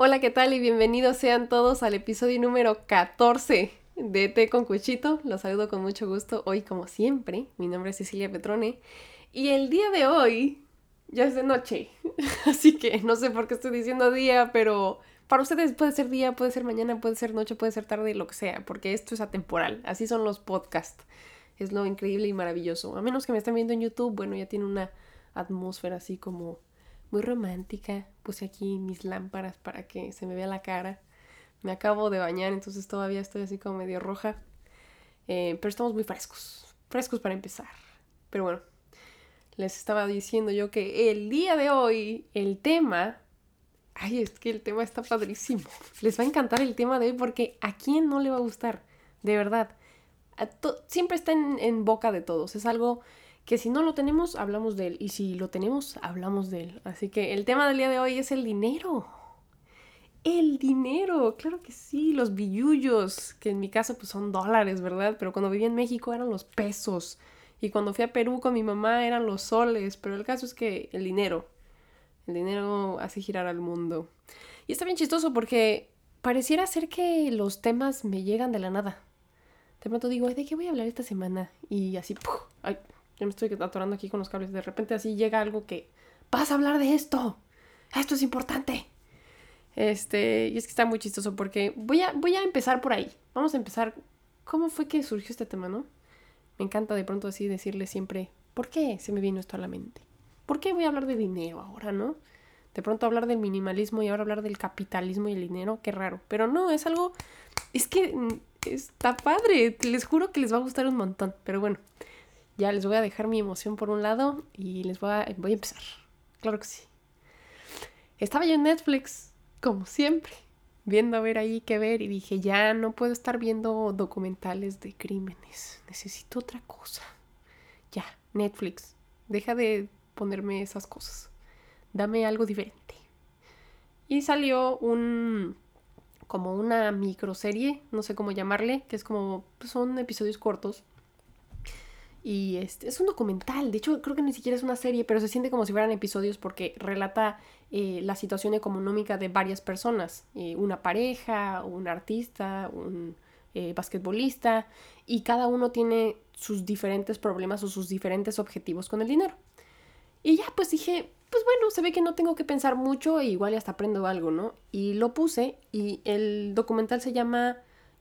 Hola, ¿qué tal? Y bienvenidos sean todos al episodio número 14 de Té con Cuchito. Los saludo con mucho gusto hoy como siempre. Mi nombre es Cecilia Petrone. Y el día de hoy ya es de noche. Así que no sé por qué estoy diciendo día, pero para ustedes puede ser día, puede ser mañana, puede ser noche, puede ser tarde, lo que sea, porque esto es atemporal. Así son los podcasts. Es lo increíble y maravilloso. A menos que me estén viendo en YouTube, bueno, ya tiene una atmósfera así como muy romántica. Puse aquí mis lámparas para que se me vea la cara. Me acabo de bañar, entonces todavía estoy así como medio roja. Eh, pero estamos muy frescos. Frescos para empezar. Pero bueno, les estaba diciendo yo que el día de hoy, el tema... Ay, es que el tema está padrísimo. Les va a encantar el tema de hoy porque a quién no le va a gustar. De verdad. Siempre está en boca de todos. Es algo que si no lo tenemos, hablamos de él. Y si lo tenemos, hablamos de él. Así que el tema del día de hoy es el dinero. El dinero, claro que sí, los billullos, que en mi caso pues son dólares, ¿verdad? Pero cuando vivía en México eran los pesos. Y cuando fui a Perú con mi mamá eran los soles. Pero el caso es que el dinero, el dinero hace girar al mundo. Y está bien chistoso porque pareciera ser que los temas me llegan de la nada. De pronto digo, ¿de qué voy a hablar esta semana? Y así, ¡puf! Ay, yo me estoy atorando aquí con los cables. De repente así llega algo que, vas a hablar de esto. Esto es importante. Este, y es que está muy chistoso porque voy a, voy a empezar por ahí. Vamos a empezar. ¿Cómo fue que surgió este tema, no? Me encanta de pronto así decirle siempre, ¿por qué se me vino esto a la mente? ¿Por qué voy a hablar de dinero ahora, no? De pronto hablar del minimalismo y ahora hablar del capitalismo y el dinero, qué raro. Pero no, es algo, es que mm, está padre. Les juro que les va a gustar un montón. Pero bueno, ya les voy a dejar mi emoción por un lado y les voy a, voy a empezar. Claro que sí. Estaba yo en Netflix, como siempre, viendo a ver ahí qué ver y dije, ya no puedo estar viendo documentales de crímenes. Necesito otra cosa. Ya, Netflix, deja de ponerme esas cosas. Dame algo diferente. Y salió un como una microserie, no sé cómo llamarle, que es como pues son episodios cortos y este, es un documental, de hecho creo que ni siquiera es una serie, pero se siente como si fueran episodios porque relata eh, la situación económica de varias personas, eh, una pareja, un artista, un eh, basquetbolista, y cada uno tiene sus diferentes problemas o sus diferentes objetivos con el dinero. Y ya pues dije, pues bueno, se ve que no tengo que pensar mucho e igual hasta aprendo algo, ¿no? Y lo puse y el documental se llama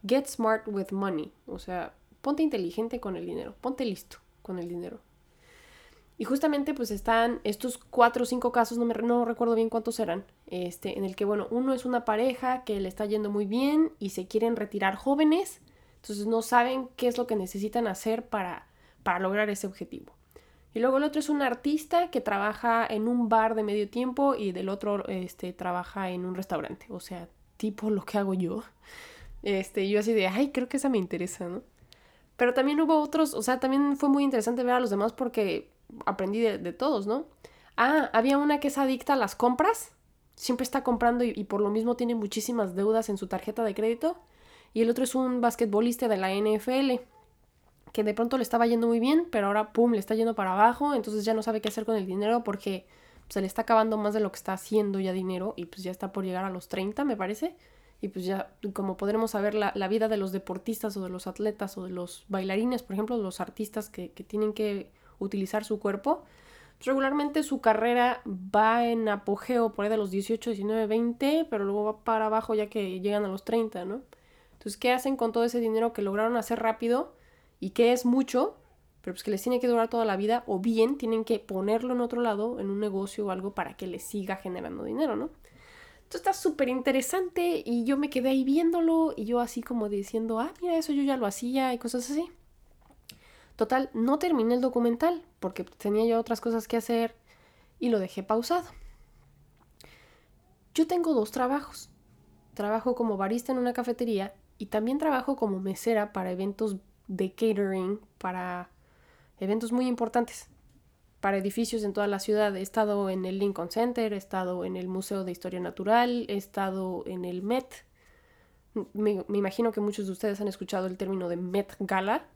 Get Smart with Money, o sea, ponte inteligente con el dinero, ponte listo con el dinero. Y justamente pues están estos cuatro o cinco casos, no, me, no recuerdo bien cuántos eran, este, en el que, bueno, uno es una pareja que le está yendo muy bien y se quieren retirar jóvenes, entonces no saben qué es lo que necesitan hacer para, para lograr ese objetivo. Y luego el otro es un artista que trabaja en un bar de medio tiempo y del otro este, trabaja en un restaurante, o sea, tipo lo que hago yo. Este, yo así de, ay, creo que esa me interesa, ¿no? Pero también hubo otros, o sea, también fue muy interesante ver a los demás porque aprendí de, todos, ¿no? Ah, había una que es adicta a las compras, siempre está comprando y, por lo mismo tiene muchísimas deudas en su tarjeta de crédito. Y el otro es un basquetbolista de la NFL, que de pronto le estaba yendo muy bien, pero ahora, ¡pum!, le está yendo para abajo, entonces ya no sabe qué hacer con el dinero porque se le está acabando más de lo que está haciendo ya dinero y pues ya está por llegar a los 30, me parece y pues ya como podremos saber la, vida de los deportistas o de los atletas o de los bailarines, por ejemplo, los artistas que, tienen que utilizar su cuerpo, pues regularmente su carrera va en apogeo por ahí de los 18, 19, 20, pero luego va para abajo ya que llegan a los 30, ¿no? Entonces, ¿qué hacen con todo ese dinero que lograron hacer rápido y que es mucho, pero pues que les tiene que durar toda la vida, o bien tienen que ponerlo en otro lado, en un negocio o algo para que les siga generando dinero, ¿no? Esto está súper interesante y yo me quedé ahí viéndolo y yo así como diciendo, ah, mira, eso yo ya lo hacía y cosas así. Total, no terminé el documental porque tenía yo otras cosas que hacer y lo dejé pausado. Yo tengo dos trabajos. Trabajo como barista en una cafetería y también trabajo como mesera para eventos de catering, para eventos muy importantes para edificios en toda la ciudad. He estado en el Lincoln Center, he estado en el Museo de Historia Natural, he estado en el Met. Me, imagino que muchos de ustedes han escuchado el término de Met Gala.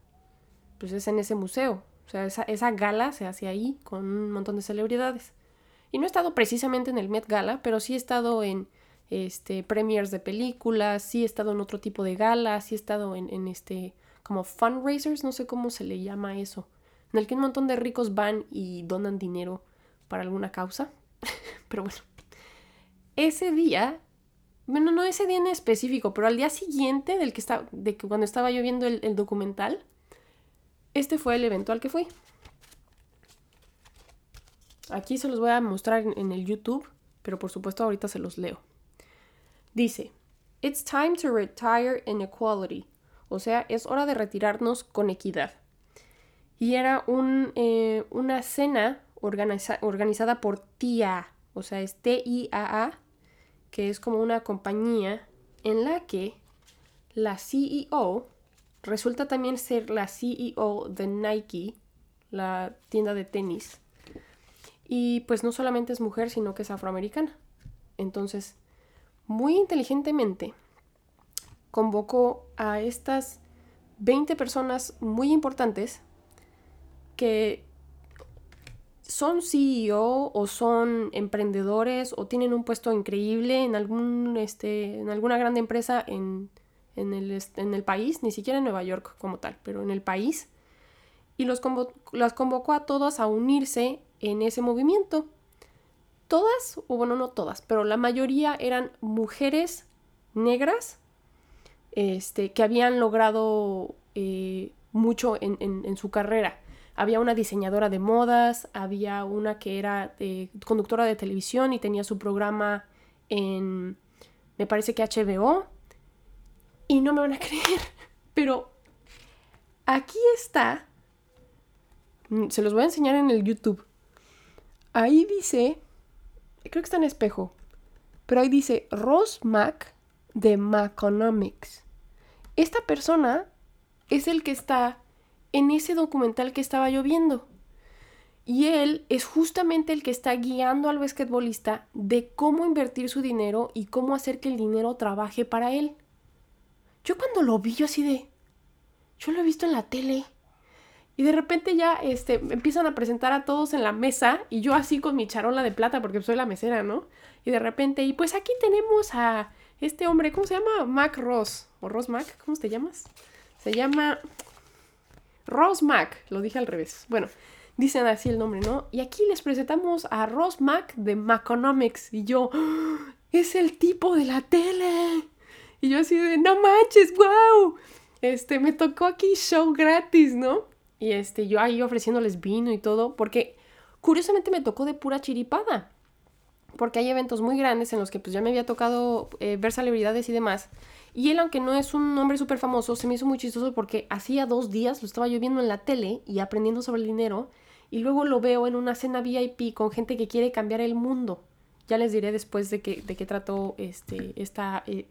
Pues es en ese museo. O sea, esa, gala se hace ahí con un montón de celebridades. Y no he estado precisamente en el Met Gala, pero sí he estado en este, premiers de películas, sí he estado en otro tipo de galas, sí he estado en, en este, como fundraisers, no sé cómo se le llama eso, en el que un montón de ricos van y donan dinero para alguna causa. pero bueno, ese día, bueno, no ese día en específico, pero al día siguiente del que estaba, de que cuando estaba yo viendo el, documental, este fue el evento al que fui. Aquí se los voy a mostrar en el YouTube, pero por supuesto ahorita se los leo. Dice, It's time to retire in equality. O sea, es hora de retirarnos con equidad. Y era un, eh, una cena organizada por TIA, o sea, es T-I-A-A, que es como una compañía en la que la CEO resulta también ser la CEO de Nike, la tienda de tenis. Y pues no solamente es mujer, sino que es afroamericana. Entonces, muy inteligentemente, convocó a estas 20 personas muy importantes que son CEO o son emprendedores o tienen un puesto increíble en, algún, este, en alguna gran empresa en, el, en el país, ni siquiera en Nueva York como tal, pero en el país, y los las convocó a todos a unirse en ese movimiento. Todas, o bueno, no todas, pero la mayoría eran mujeres negras este, que habían logrado eh, mucho en, en su carrera había una diseñadora de modas, había una que era conductora de televisión y tenía su programa en, me parece que HBO. Y no me van a creer, pero aquí está, mm, se los voy a enseñar en el YouTube. Ahí dice, creo que está en espejo, pero ahí dice Ross Mac de Maconomics. Esta persona es el que está en ese documental que estaba yo viendo. Y él es justamente el que está guiando al basquetbolista de cómo invertir su dinero y cómo hacer que el dinero trabaje para él. Yo cuando lo vi, yo así de... Yo lo he visto en la tele. Y de repente ya este, empiezan a presentar a todos en la mesa y yo así con mi charola de plata porque soy la mesera, ¿no? Y de repente, y pues aquí tenemos a este hombre, ¿cómo se llama? Mac Ross. ¿O Ross Mac? ¿Cómo te llamas? Se llama Ross Mac, lo dije al revés. Bueno, dicen así el nombre, ¿no? Y aquí les presentamos a Ross Mac de Maconomics. Y yo, ¡Ah! es el tipo de la tele. Y yo así de, no manches, wow. Este, me tocó aquí show gratis, ¿no? Y este, yo ahí ofreciéndoles vino y todo, porque curiosamente me tocó de pura chiripada. Porque hay eventos muy grandes en los que pues ya me había tocado eh, ver celebridades y demás. Y él, aunque no es un hombre súper famoso, se me hizo muy chistoso porque hacía dos días lo estaba yo viendo en la tele y aprendiendo sobre el dinero. Y luego lo veo en una cena VIP con gente que quiere cambiar el mundo. Ya les diré después de, que, de qué trató este, esta, eh,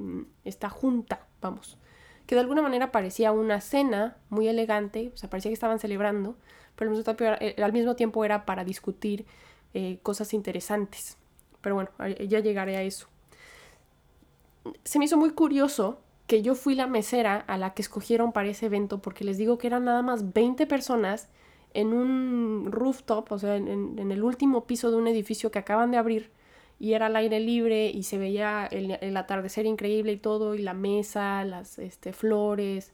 esta junta, vamos. Que de alguna manera parecía una cena muy elegante, o sea, parecía que estaban celebrando, pero al mismo tiempo era, eh, para discutir cosas interesantes. Pero bueno, ya llegaré a eso se me hizo muy curioso que yo fui la mesera a la que escogieron para ese evento porque les digo que eran nada más 20 personas en un rooftop, o sea, en, el último piso de un edificio que acaban de abrir y era al aire libre y se veía el, atardecer increíble y todo y la mesa, las este, flores.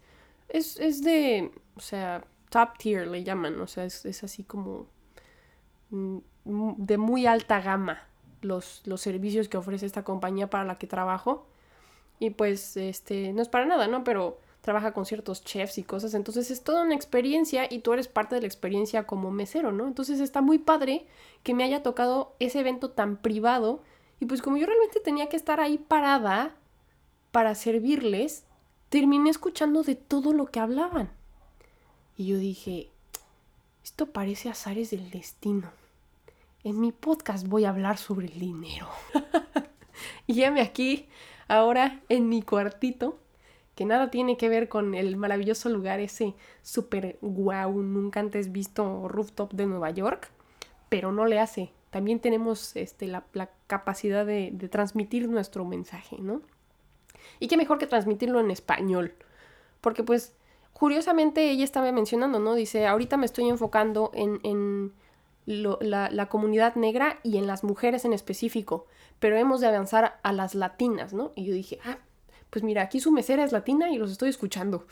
Es, es, de, o sea, top tier le llaman, o sea, es, es así como mm, de muy alta gama los, los servicios que ofrece esta compañía para la que trabajo. Y pues, este, no es para nada, ¿no? Pero trabaja con ciertos chefs y cosas. Entonces es toda una experiencia y tú eres parte de la experiencia como mesero, ¿no? Entonces está muy padre que me haya tocado ese evento tan privado. Y pues como yo realmente tenía que estar ahí parada para servirles, terminé escuchando de todo lo que hablaban. Y yo dije, esto parece azares del destino. En mi podcast voy a hablar sobre el dinero. y aquí ahora en mi cuartito, que nada tiene que ver con el maravilloso lugar ese súper guau, nunca antes visto rooftop de Nueva York, pero no le hace. También tenemos este, la, capacidad de, de transmitir nuestro mensaje, ¿no? Y qué mejor que transmitirlo en español, porque pues curiosamente ella estaba mencionando, ¿no? Dice, ahorita me estoy enfocando en, en la, comunidad negra y en las mujeres en específico, pero hemos de avanzar a las latinas, ¿no? Y yo dije, ah, pues mira, aquí su mesera es latina y los estoy escuchando.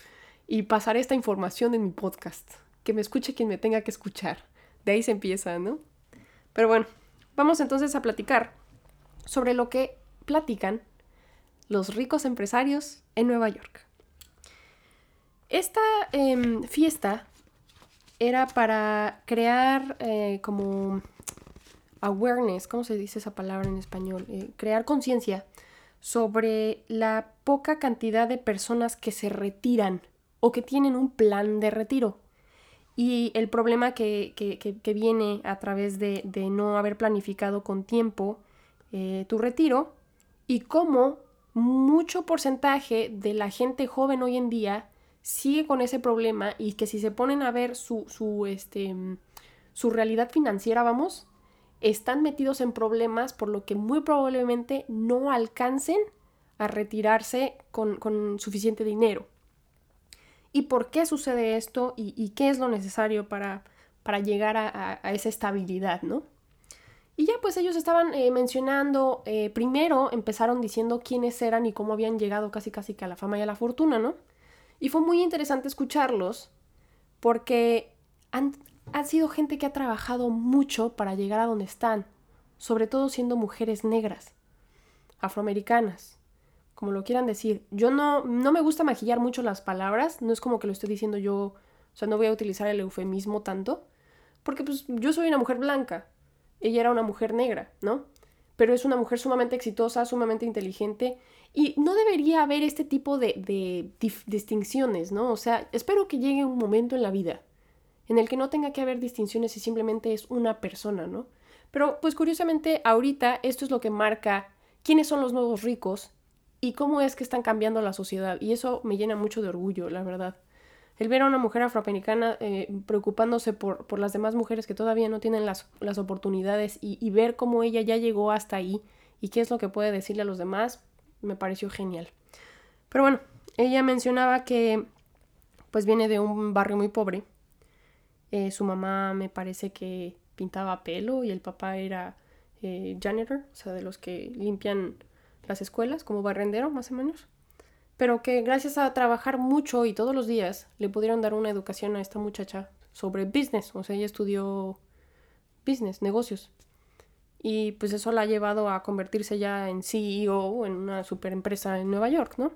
Y pasaré esta información en mi podcast. Que me escuche quien me tenga que escuchar. De ahí se empieza, ¿no? Pero bueno, vamos entonces a platicar sobre lo que platican los ricos empresarios en Nueva York. Esta em, fiesta era para crear eh, como awareness, ¿cómo se dice esa palabra en español? Eh, crear conciencia sobre la poca cantidad de personas que se retiran o que tienen un plan de retiro. Y el problema que, viene a través de, no haber planificado con tiempo eh, tu retiro y cómo mucho porcentaje de la gente joven hoy en día sigue con ese problema y que si se ponen a ver su, su, este, su realidad financiera, vamos, están metidos en problemas por lo que muy probablemente no alcancen a retirarse con, suficiente dinero. ¿Y por qué sucede esto y, qué es lo necesario para, para llegar a, esa estabilidad, no? Y ya pues ellos estaban eh, mencionando, eh, primero empezaron diciendo quiénes eran y cómo habían llegado casi casi que a la fama y a la fortuna, ¿no? Y fue muy interesante escucharlos porque han, sido gente que ha trabajado mucho para llegar a donde están, sobre todo siendo mujeres negras, afroamericanas, como lo quieran decir. Yo no, no me gusta maquillar mucho las palabras, no es como que lo estoy diciendo yo, o sea, no voy a utilizar el eufemismo tanto, porque pues yo soy una mujer blanca, ella era una mujer negra, ¿no? Pero es una mujer sumamente exitosa, sumamente inteligente y no debería haber este tipo de, distinciones, ¿no? O sea, espero que llegue un momento en la vida en el que no tenga que haber distinciones y simplemente es una persona, ¿no? Pero pues curiosamente ahorita esto es lo que marca quiénes son los nuevos ricos y cómo es que están cambiando la sociedad. Y eso me llena mucho de orgullo, la verdad. El ver a una mujer afroamericana eh, preocupándose por, las demás mujeres que todavía no tienen las, oportunidades y, ver cómo ella ya llegó hasta ahí y qué es lo que puede decirle a los demás, me pareció genial. Pero bueno, ella mencionaba que pues viene de un barrio muy pobre. Eh, su mamá me parece que pintaba pelo y el papá era eh, janitor, o sea, de los que limpian las escuelas, como barrendero más o menos. Pero que gracias a trabajar mucho y todos los días le pudieron dar una educación a esta muchacha sobre business, o sea, ella estudió business, negocios. Y pues eso la ha llevado a convertirse ya en CEO en una super empresa en Nueva York, ¿no?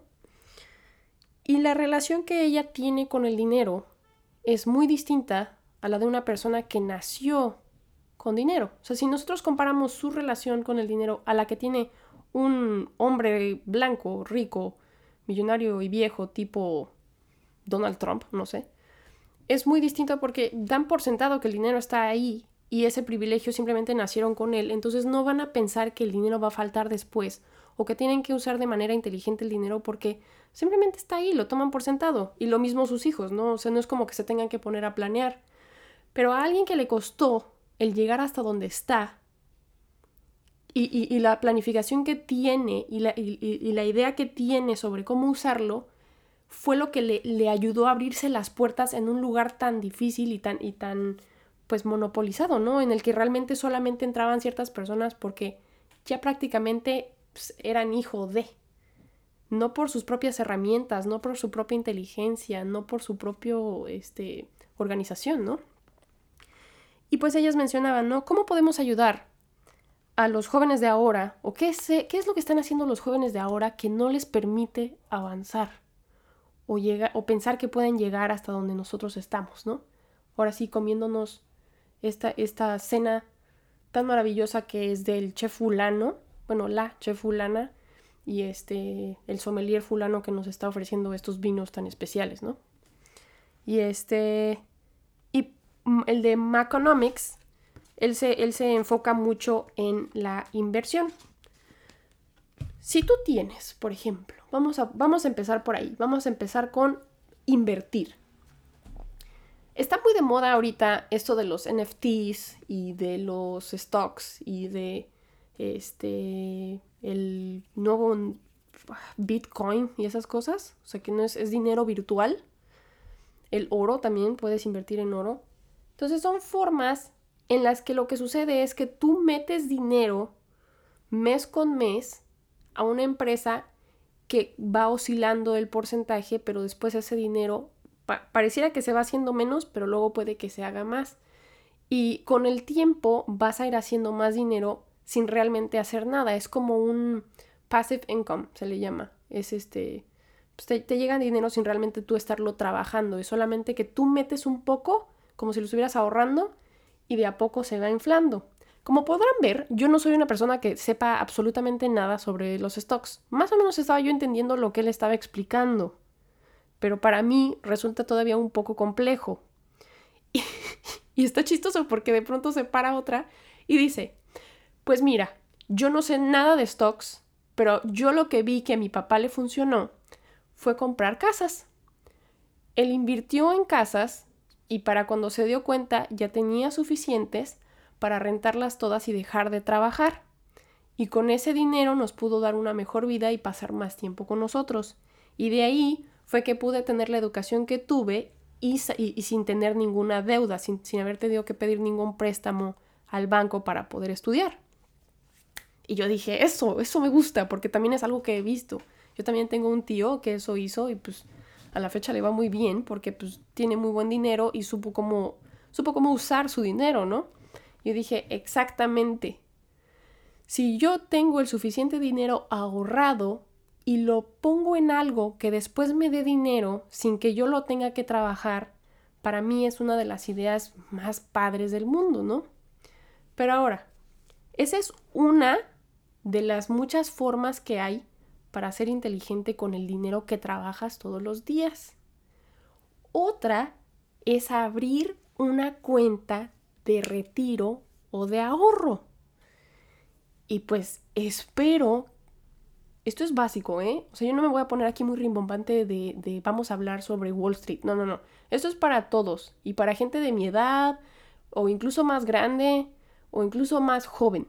Y la relación que ella tiene con el dinero es muy distinta a la de una persona que nació con dinero. O sea, si nosotros comparamos su relación con el dinero a la que tiene un hombre blanco, rico, millonario y viejo tipo Donald Trump, no sé, es muy distinto porque dan por sentado que el dinero está ahí y ese privilegio simplemente nacieron con él, entonces no van a pensar que el dinero va a faltar después o que tienen que usar de manera inteligente el dinero porque simplemente está ahí, lo toman por sentado. Y lo mismo sus hijos, ¿no? O sea, no es como que se tengan que poner a planear. Pero a alguien que le costó el llegar hasta donde está y, la planificación que tiene y la, la, idea que tiene sobre cómo usarlo fue lo que le, le, ayudó a abrirse las puertas en un lugar tan difícil y tan, y tan pues monopolizado, ¿no? En el que realmente solamente entraban ciertas personas porque ya prácticamente pues, eran hijo de, no por sus propias herramientas, no por su propia inteligencia, no por su propio, este, organización, ¿no? Y pues ellas mencionaban, ¿no? ¿Cómo podemos ayudar a los jóvenes de ahora? ¿O qué es, qué es lo que están haciendo los jóvenes de ahora que no les permite avanzar? O, o pensar que pueden llegar hasta donde nosotros estamos, ¿no? Ahora sí, comiéndonos esta, esta cena tan maravillosa que es del chef fulano, bueno, la chef fulana y este, el sommelier fulano que nos está ofreciendo estos vinos tan especiales, ¿no? Y este, y el de Maconomics, él se, él se enfoca mucho en la inversión. Si tú tienes, por ejemplo, vamos a, vamos a empezar por ahí, vamos a empezar con invertir. Está muy de moda ahorita esto de los NFTs y de los stocks y de este el nuevo Bitcoin y esas cosas. O sea que no es, es dinero virtual. El oro también puedes invertir en oro. Entonces son formas en las que lo que sucede es que tú metes dinero mes con mes a una empresa que va oscilando el porcentaje, pero después ese dinero pareciera que se va haciendo menos, pero luego puede que se haga más. Y con el tiempo vas a ir haciendo más dinero sin realmente hacer nada. Es como un passive income, se le llama. Es este, pues te, te llega dinero sin realmente tú estarlo trabajando. Es solamente que tú metes un poco, como si lo estuvieras ahorrando, y de a poco se va inflando. Como podrán ver, yo no soy una persona que sepa absolutamente nada sobre los stocks. Más o menos estaba yo entendiendo lo que él estaba explicando. Pero para mí resulta todavía un poco complejo. Y, está chistoso porque de pronto se para otra y dice, pues mira, yo no sé nada de stocks, pero yo lo que vi que a mi papá le funcionó fue comprar casas. Él invirtió en casas y para cuando se dio cuenta ya tenía suficientes para rentarlas todas y dejar de trabajar. Y con ese dinero nos pudo dar una mejor vida y pasar más tiempo con nosotros. Y de ahí fue que pude tener la educación que tuve y, sin tener ninguna deuda, sin, sin haber tenido que pedir ningún préstamo al banco para poder estudiar. Y yo dije, eso, eso me gusta, porque también es algo que he visto. Yo también tengo un tío que eso hizo y pues a la fecha le va muy bien porque pues tiene muy buen dinero y supo cómo, supo cómo usar su dinero, ¿no? Yo dije, exactamente. Si yo tengo el suficiente dinero ahorrado y lo pongo en algo que después me dé dinero sin que yo lo tenga que trabajar, para mí es una de las ideas más padres del mundo, ¿no? Pero ahora, esa es una de las muchas formas que hay para ser inteligente con el dinero que trabajas todos los días. Otra es abrir una cuenta de retiro o de ahorro. Y pues espero, esto es básico, ¿eh? O sea, yo no me voy a poner aquí muy rimbombante de, de vamos a hablar sobre Wall Street. No, no, no. Esto es para todos y para gente de mi edad o incluso más grande o incluso más joven.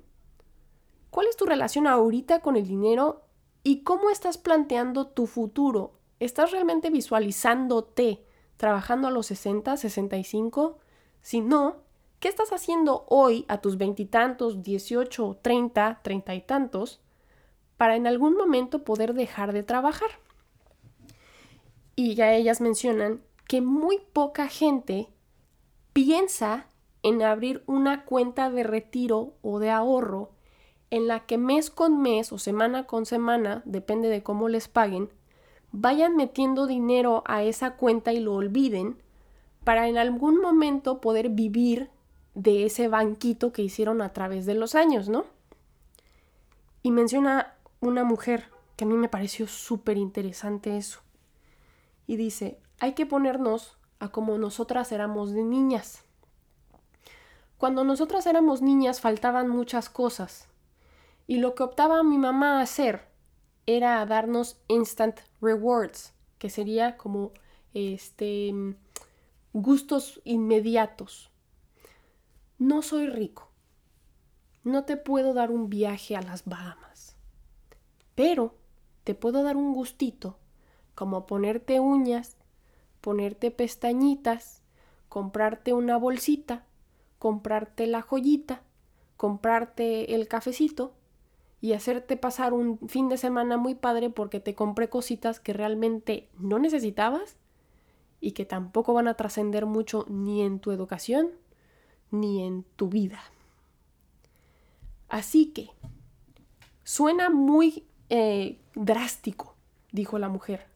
¿Cuál es tu relación ahorita con el dinero y cómo estás planteando tu futuro? ¿Estás realmente visualizándote trabajando a los 60, 65? Si no, ¿Qué estás haciendo hoy a tus veintitantos, dieciocho, treinta, treinta y tantos, para en algún momento poder dejar de trabajar? Y ya ellas mencionan que muy poca gente piensa en abrir una cuenta de retiro o de ahorro en la que mes con mes o semana con semana, depende de cómo les paguen, vayan metiendo dinero a esa cuenta y lo olviden para en algún momento poder vivir de ese banquito que hicieron a través de los años, ¿no? Y menciona una mujer que a mí me pareció súper interesante eso. Y dice, hay que ponernos a como nosotras éramos de niñas. Cuando nosotras éramos niñas faltaban muchas cosas. Y lo que optaba mi mamá a hacer era darnos instant rewards, que sería como este gustos inmediatos. No soy rico. No te puedo dar un viaje a las Bahamas. Pero te puedo dar un gustito, como ponerte uñas, ponerte pestañitas, comprarte una bolsita, comprarte la joyita, comprarte el cafecito y hacerte pasar un fin de semana muy padre porque te compré cositas que realmente no necesitabas y que tampoco van a trascender mucho ni en tu educación ni en tu vida. Así que, suena muy eh, drástico, dijo la mujer,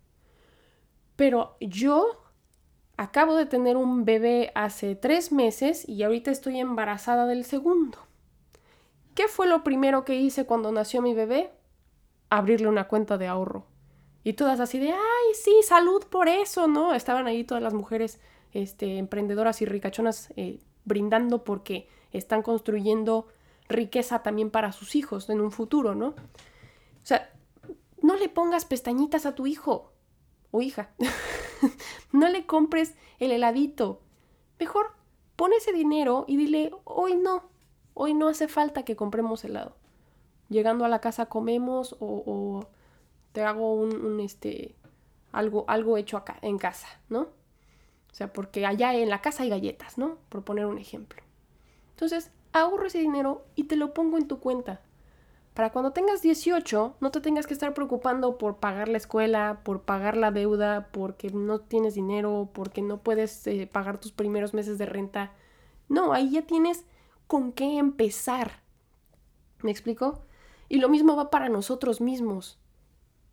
pero yo acabo de tener un bebé hace tres meses y ahorita estoy embarazada del segundo. ¿Qué fue lo primero que hice cuando nació mi bebé? Abrirle una cuenta de ahorro. Y todas así de, ay, sí, salud por eso, ¿no? Estaban ahí todas las mujeres este, emprendedoras y ricachonas eh, brindando porque están construyendo riqueza también para sus hijos en un futuro, ¿no? O sea, no le pongas pestañitas a tu hijo o hija. no le compres el heladito. Mejor pon ese dinero y dile, hoy no, hoy no hace falta que compremos helado. Llegando a la casa comemos o, te hago un, un, este, algo, algo hecho acá, en casa, ¿no? O sea, porque allá en la casa hay galletas, ¿no? Por poner un ejemplo. Entonces, ahorro ese dinero y te lo pongo en tu cuenta. Para cuando tengas 18, no te tengas que estar preocupando por pagar la escuela, por pagar la deuda, porque no tienes dinero, porque no puedes eh, pagar tus primeros meses de renta. No, ahí ya tienes con qué empezar. ¿Me explico? Y lo mismo va para nosotros mismos.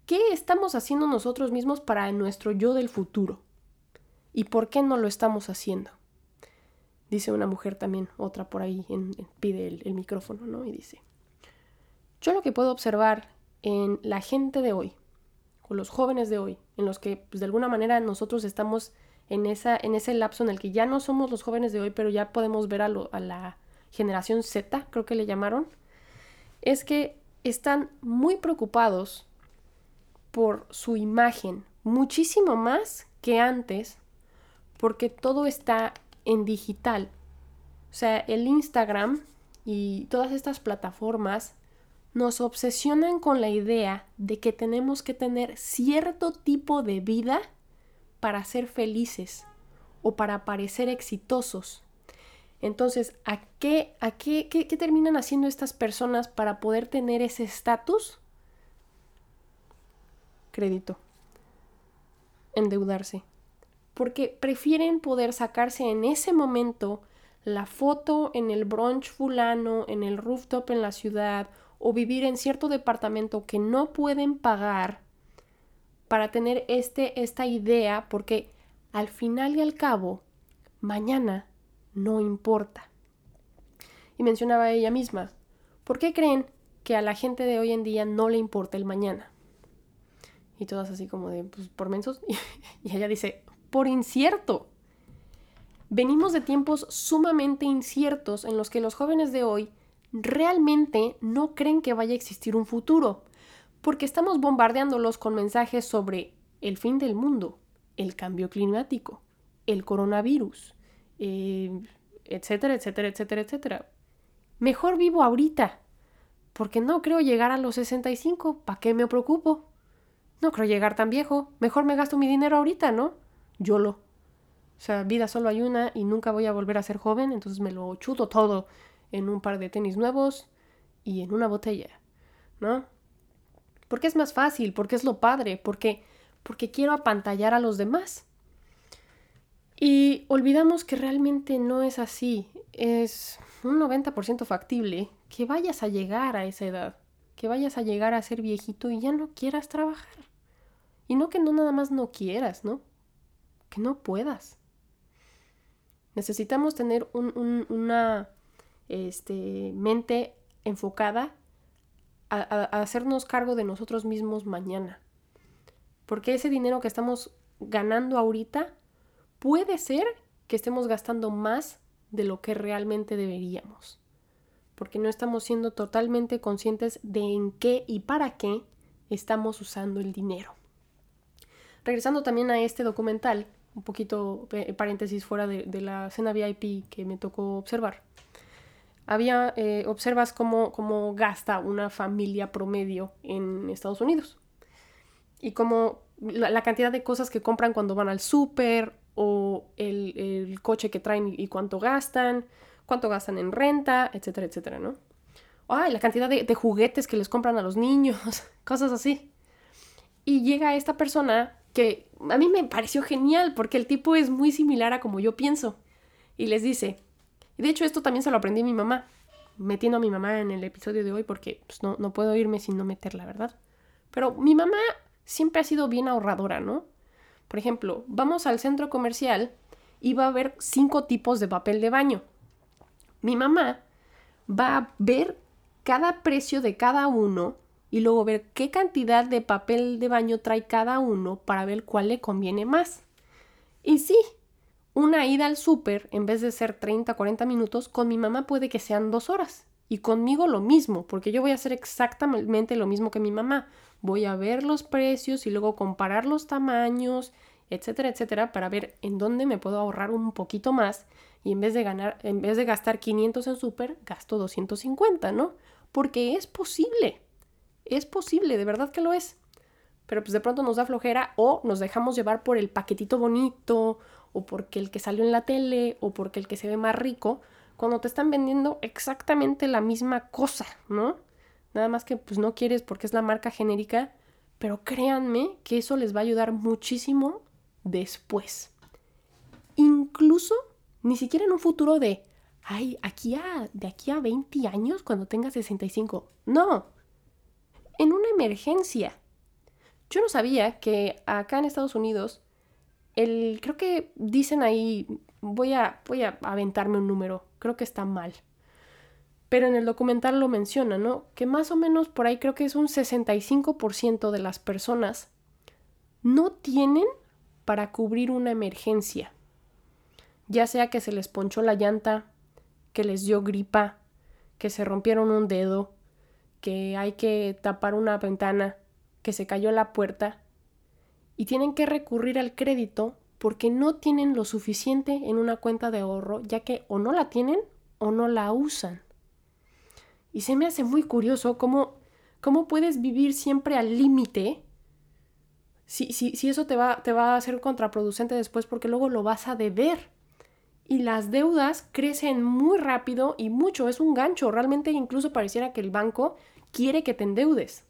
¿Qué estamos haciendo nosotros mismos para nuestro yo del futuro? ¿Y por qué no lo estamos haciendo? Dice una mujer también, otra por ahí, pide el, el micrófono, ¿no? Y dice, yo lo que puedo observar en la gente de hoy, o los jóvenes de hoy, en los que pues, de alguna manera nosotros estamos en, esa, ese lapso en el que ya no somos los jóvenes de hoy, pero ya podemos ver a, a la generación Z, creo que le llamaron, es que están muy preocupados por su imagen, muchísimo más que antes, porque todo está en digital. O sea, el Instagram y todas estas plataformas nos obsesionan con la idea de que tenemos que tener cierto tipo de vida para ser felices o para parecer exitosos. Entonces, ¿a qué, a qué, qué, qué terminan haciendo estas personas para poder tener ese estatus? Crédito. Endeudarse. Porque prefieren poder sacarse en ese momento la foto en el brunch fulano, en el rooftop en la ciudad o vivir en cierto departamento que no pueden pagar para tener este, esta idea, porque al final y al cabo, mañana no importa. Y mencionaba ella misma, ¿por qué creen que a la gente de hoy en día no le importa el mañana? Y todas así como de, pues, por mensos. y ella dice, por incierto. Venimos de tiempos sumamente inciertos en los que los jóvenes de hoy realmente no creen que vaya a existir un futuro, porque estamos bombardeándolos con mensajes sobre el fin del mundo, el cambio climático, el coronavirus, eh, etcétera, etcétera, etcétera, etcétera. Mejor vivo ahorita, porque no creo llegar a los 65, ¿para qué me preocupo? No creo llegar tan viejo, mejor me gasto mi dinero ahorita, ¿no? Yo lo. O sea, vida solo hay una y nunca voy a volver a ser joven, entonces me lo chuto todo en un par de tenis nuevos y en una botella, ¿no? Porque es más fácil, porque es lo padre, porque, porque quiero apantallar a los demás. Y olvidamos que realmente no es así. Es un 90% factible que vayas a llegar a esa edad, que vayas a llegar a ser viejito y ya no quieras trabajar. Y no que no nada más no quieras, ¿no? Que no puedas. Necesitamos tener una este, mente enfocada a, hacernos cargo de nosotros mismos mañana. Porque ese dinero que estamos ganando ahorita puede ser que estemos gastando más de lo que realmente deberíamos. Porque no estamos siendo totalmente conscientes de en qué y para qué estamos usando el dinero. Regresando también a este documental, un poquito paréntesis fuera de, de la cena VIP que me tocó observar había, eh, observas cómo, cómo, gasta una familia promedio en Estados Unidos. Y cómo la, cantidad de cosas que compran cuando van al súper o el, el, coche que traen y cuánto gastan, cuánto gastan en renta, etcétera, etcétera, ¿no? Ay, la cantidad de, de juguetes que les compran a los niños, cosas así. Y llega esta persona que a mí me pareció genial porque el tipo es muy similar a como yo pienso. Y les dice, de hecho, esto también se lo aprendí mi mamá, metiendo a mi mamá en el episodio de hoy porque pues, no, no puedo irme sin no meterla, ¿verdad? Pero mi mamá siempre ha sido bien ahorradora, ¿no? Por ejemplo, vamos al centro comercial y va a haber cinco tipos de papel de baño. Mi mamá va a ver cada precio de cada uno y luego ver qué cantidad de papel de baño trae cada uno para ver cuál le conviene más. Y sí, una ida al súper, en vez de ser 30 o 40 minutos, con mi mamá puede que sean dos horas. Y conmigo lo mismo, porque yo voy a hacer exactamente lo mismo que mi mamá. Voy a ver los precios y luego comparar los tamaños, etcétera, etcétera, para ver en dónde me puedo ahorrar un poquito más. Y en vez de ganar, en vez de gastar 500 en súper, gasto 250, ¿no? Porque es posible. Es posible, de verdad que lo es. Pero pues de pronto nos da flojera o nos dejamos llevar por el paquetito bonito o porque el que salió en la tele o porque el que se ve más rico, cuando te están vendiendo exactamente la misma cosa, ¿no? Nada más que pues no quieres porque es la marca genérica, pero créanme que eso les va a ayudar muchísimo después. Incluso ni siquiera en un futuro de, ay, aquí a, de aquí a 20 años cuando tengas 65. No, en una emergencia. Yo no sabía que acá en Estados Unidos, el, creo que dicen ahí, voy a, voy a aventarme un número, creo que está mal. Pero en el documental lo menciona, ¿no? Que más o menos por ahí creo que es un 65% de las personas no tienen para cubrir una emergencia. Ya sea que se les ponchó la llanta, que les dio gripa, que se rompieron un dedo, que hay que tapar una ventana, que se cayó la puerta, y tienen que recurrir al crédito porque no tienen lo suficiente en una cuenta de ahorro, ya que o no la tienen o no la usan. Y se me hace muy curioso cómo, cómo puedes vivir siempre al límite si, si, si, eso te va, te va a ser contraproducente después porque luego lo vas a deber. Y las deudas crecen muy rápido y mucho, es un gancho, realmente incluso pareciera que el banco quiere que te endeudes,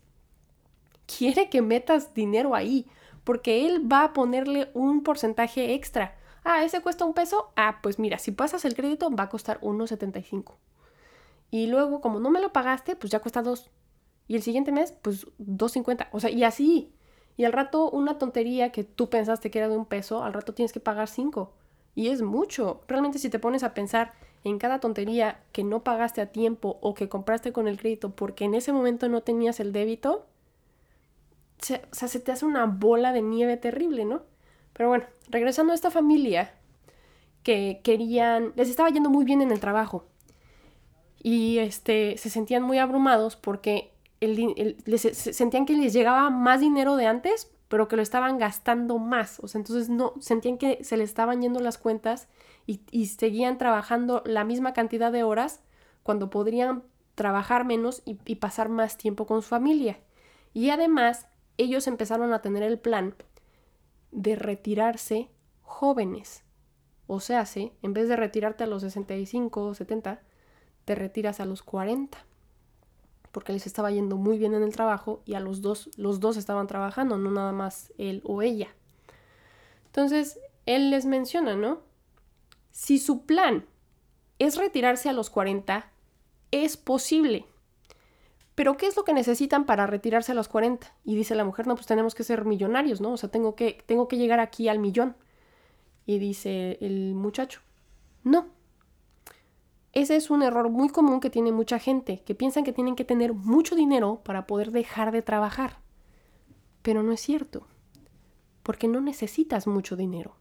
quiere que metas dinero ahí, porque él va a ponerle un porcentaje extra. Ah, ese cuesta un peso, ah, pues mira, si pasas el crédito va a costar 1.75. Y luego, como no me lo pagaste, pues ya cuesta 2. Y el siguiente mes, pues 2.50. O sea, y así. Y al rato una tontería que tú pensaste que era de un peso, al rato tienes que pagar 5. Y es mucho. Realmente si te pones a pensar en cada tontería que no pagaste a tiempo o que compraste con el crédito porque en ese momento no tenías el débito, se, o sea, se te hace una bola de nieve terrible, ¿no? Pero bueno, regresando a esta familia que querían, les estaba yendo muy bien en el trabajo y este, se sentían muy abrumados porque el, les, sentían que les llegaba más dinero de antes, pero que lo estaban gastando más. O sea, entonces no, sentían que se les estaban yendo las cuentas y, seguían trabajando la misma cantidad de horas cuando podrían trabajar menos y, y pasar más tiempo con su familia. Y además, ellos empezaron a tener el plan de retirarse jóvenes. O sea, ¿sí? en vez de retirarte a los 65 o 70, te retiras a los 40 porque les estaba yendo muy bien en el trabajo y a los dos, los dos estaban trabajando, no nada más él o ella. Entonces, él les menciona, ¿no? Si su plan es retirarse a los 40, es posible. Pero ¿qué es lo que necesitan para retirarse a los 40? Y dice la mujer, no, pues tenemos que ser millonarios, ¿no? O sea, tengo que, tengo que llegar aquí al millón. Y dice el muchacho, no, ese es un error muy común que tiene mucha gente, que piensan que tienen que tener mucho dinero para poder dejar de trabajar. Pero no es cierto, porque no necesitas mucho dinero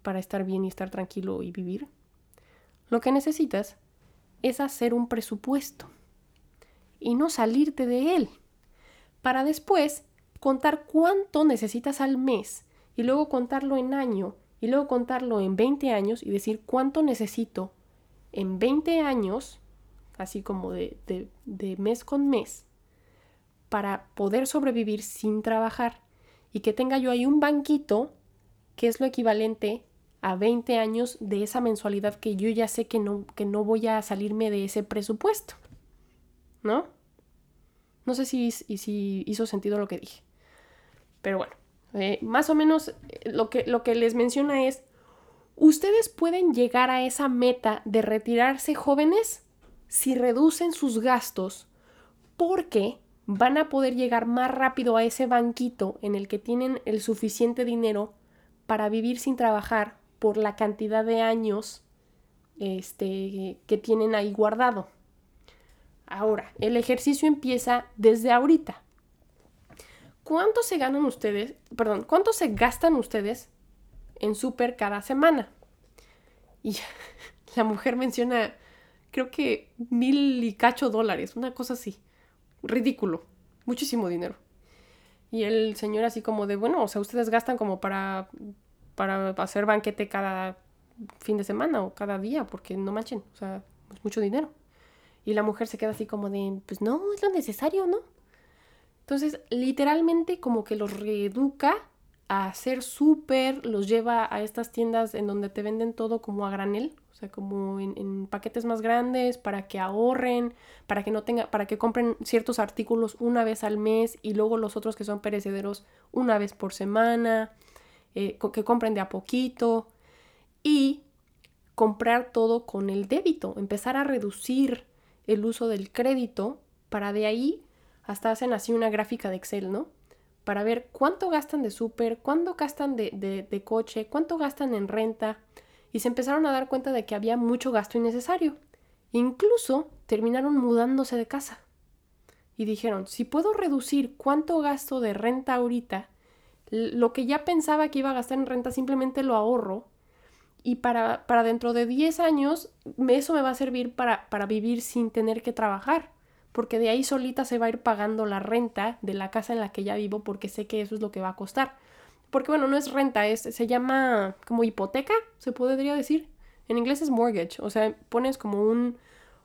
para estar bien y estar tranquilo y vivir. Lo que necesitas es hacer un presupuesto y no salirte de él, para después contar cuánto necesitas al mes y luego contarlo en año y luego contarlo en 20 años y decir cuánto necesito en 20 años, así como de, mes con mes, para poder sobrevivir sin trabajar y que tenga yo ahí un banquito que es lo equivalente a 20 años de esa mensualidad que yo ya sé que no, que no voy a salirme de ese presupuesto. ¿No? No sé si, si hizo sentido lo que dije. Pero bueno, eh, más o menos eh, lo que, lo que les menciona es Ustedes pueden llegar a esa meta de retirarse jóvenes si reducen sus gastos porque van a poder llegar más rápido a ese banquito en el que tienen el suficiente dinero para vivir sin trabajar por la cantidad de años este, que tienen ahí guardado. Ahora, el ejercicio empieza desde ahorita. ¿Cuánto se ganan ustedes? Perdón, ¿cuánto se gastan ustedes en súper cada semana. Y la mujer menciona, creo que mil y cacho dólares, una cosa así. Ridículo, muchísimo dinero. Y el señor así como de, bueno, o sea, ustedes gastan como para, para hacer banquete cada fin de semana o cada día, porque no manchen, o sea, es mucho dinero. Y la mujer se queda así como de, pues no, es lo necesario, ¿no? Entonces, literalmente como que los reeduca a hacer súper, los lleva a estas tiendas en donde te venden todo como a granel, o sea, como en, paquetes más grandes para que ahorren, para que no tenga, para que compren ciertos artículos una vez al mes y luego los otros que son perecederos una vez por semana, eh, que compren de a poquito y comprar todo con el débito, empezar a reducir el uso del crédito para de ahí hasta hacen así una gráfica de Excel, ¿no? Para ver cuánto gastan de súper, cuánto gastan de, de, coche, cuánto gastan en renta. Y se empezaron a dar cuenta de que había mucho gasto innecesario. Incluso terminaron mudándose de casa. Y dijeron, si puedo reducir cuánto gasto de renta ahorita, lo que ya pensaba que iba a gastar en renta simplemente lo ahorro y para, para dentro de 10 años eso me va a servir para, para vivir sin tener que trabajar, porque de ahí solita se va a ir pagando la renta de la casa en la que ya vivo porque sé que eso es lo que va a costar. Porque bueno, no es renta, es, se llama como hipoteca, se podría decir. En inglés es mortgage, o sea, pones como un,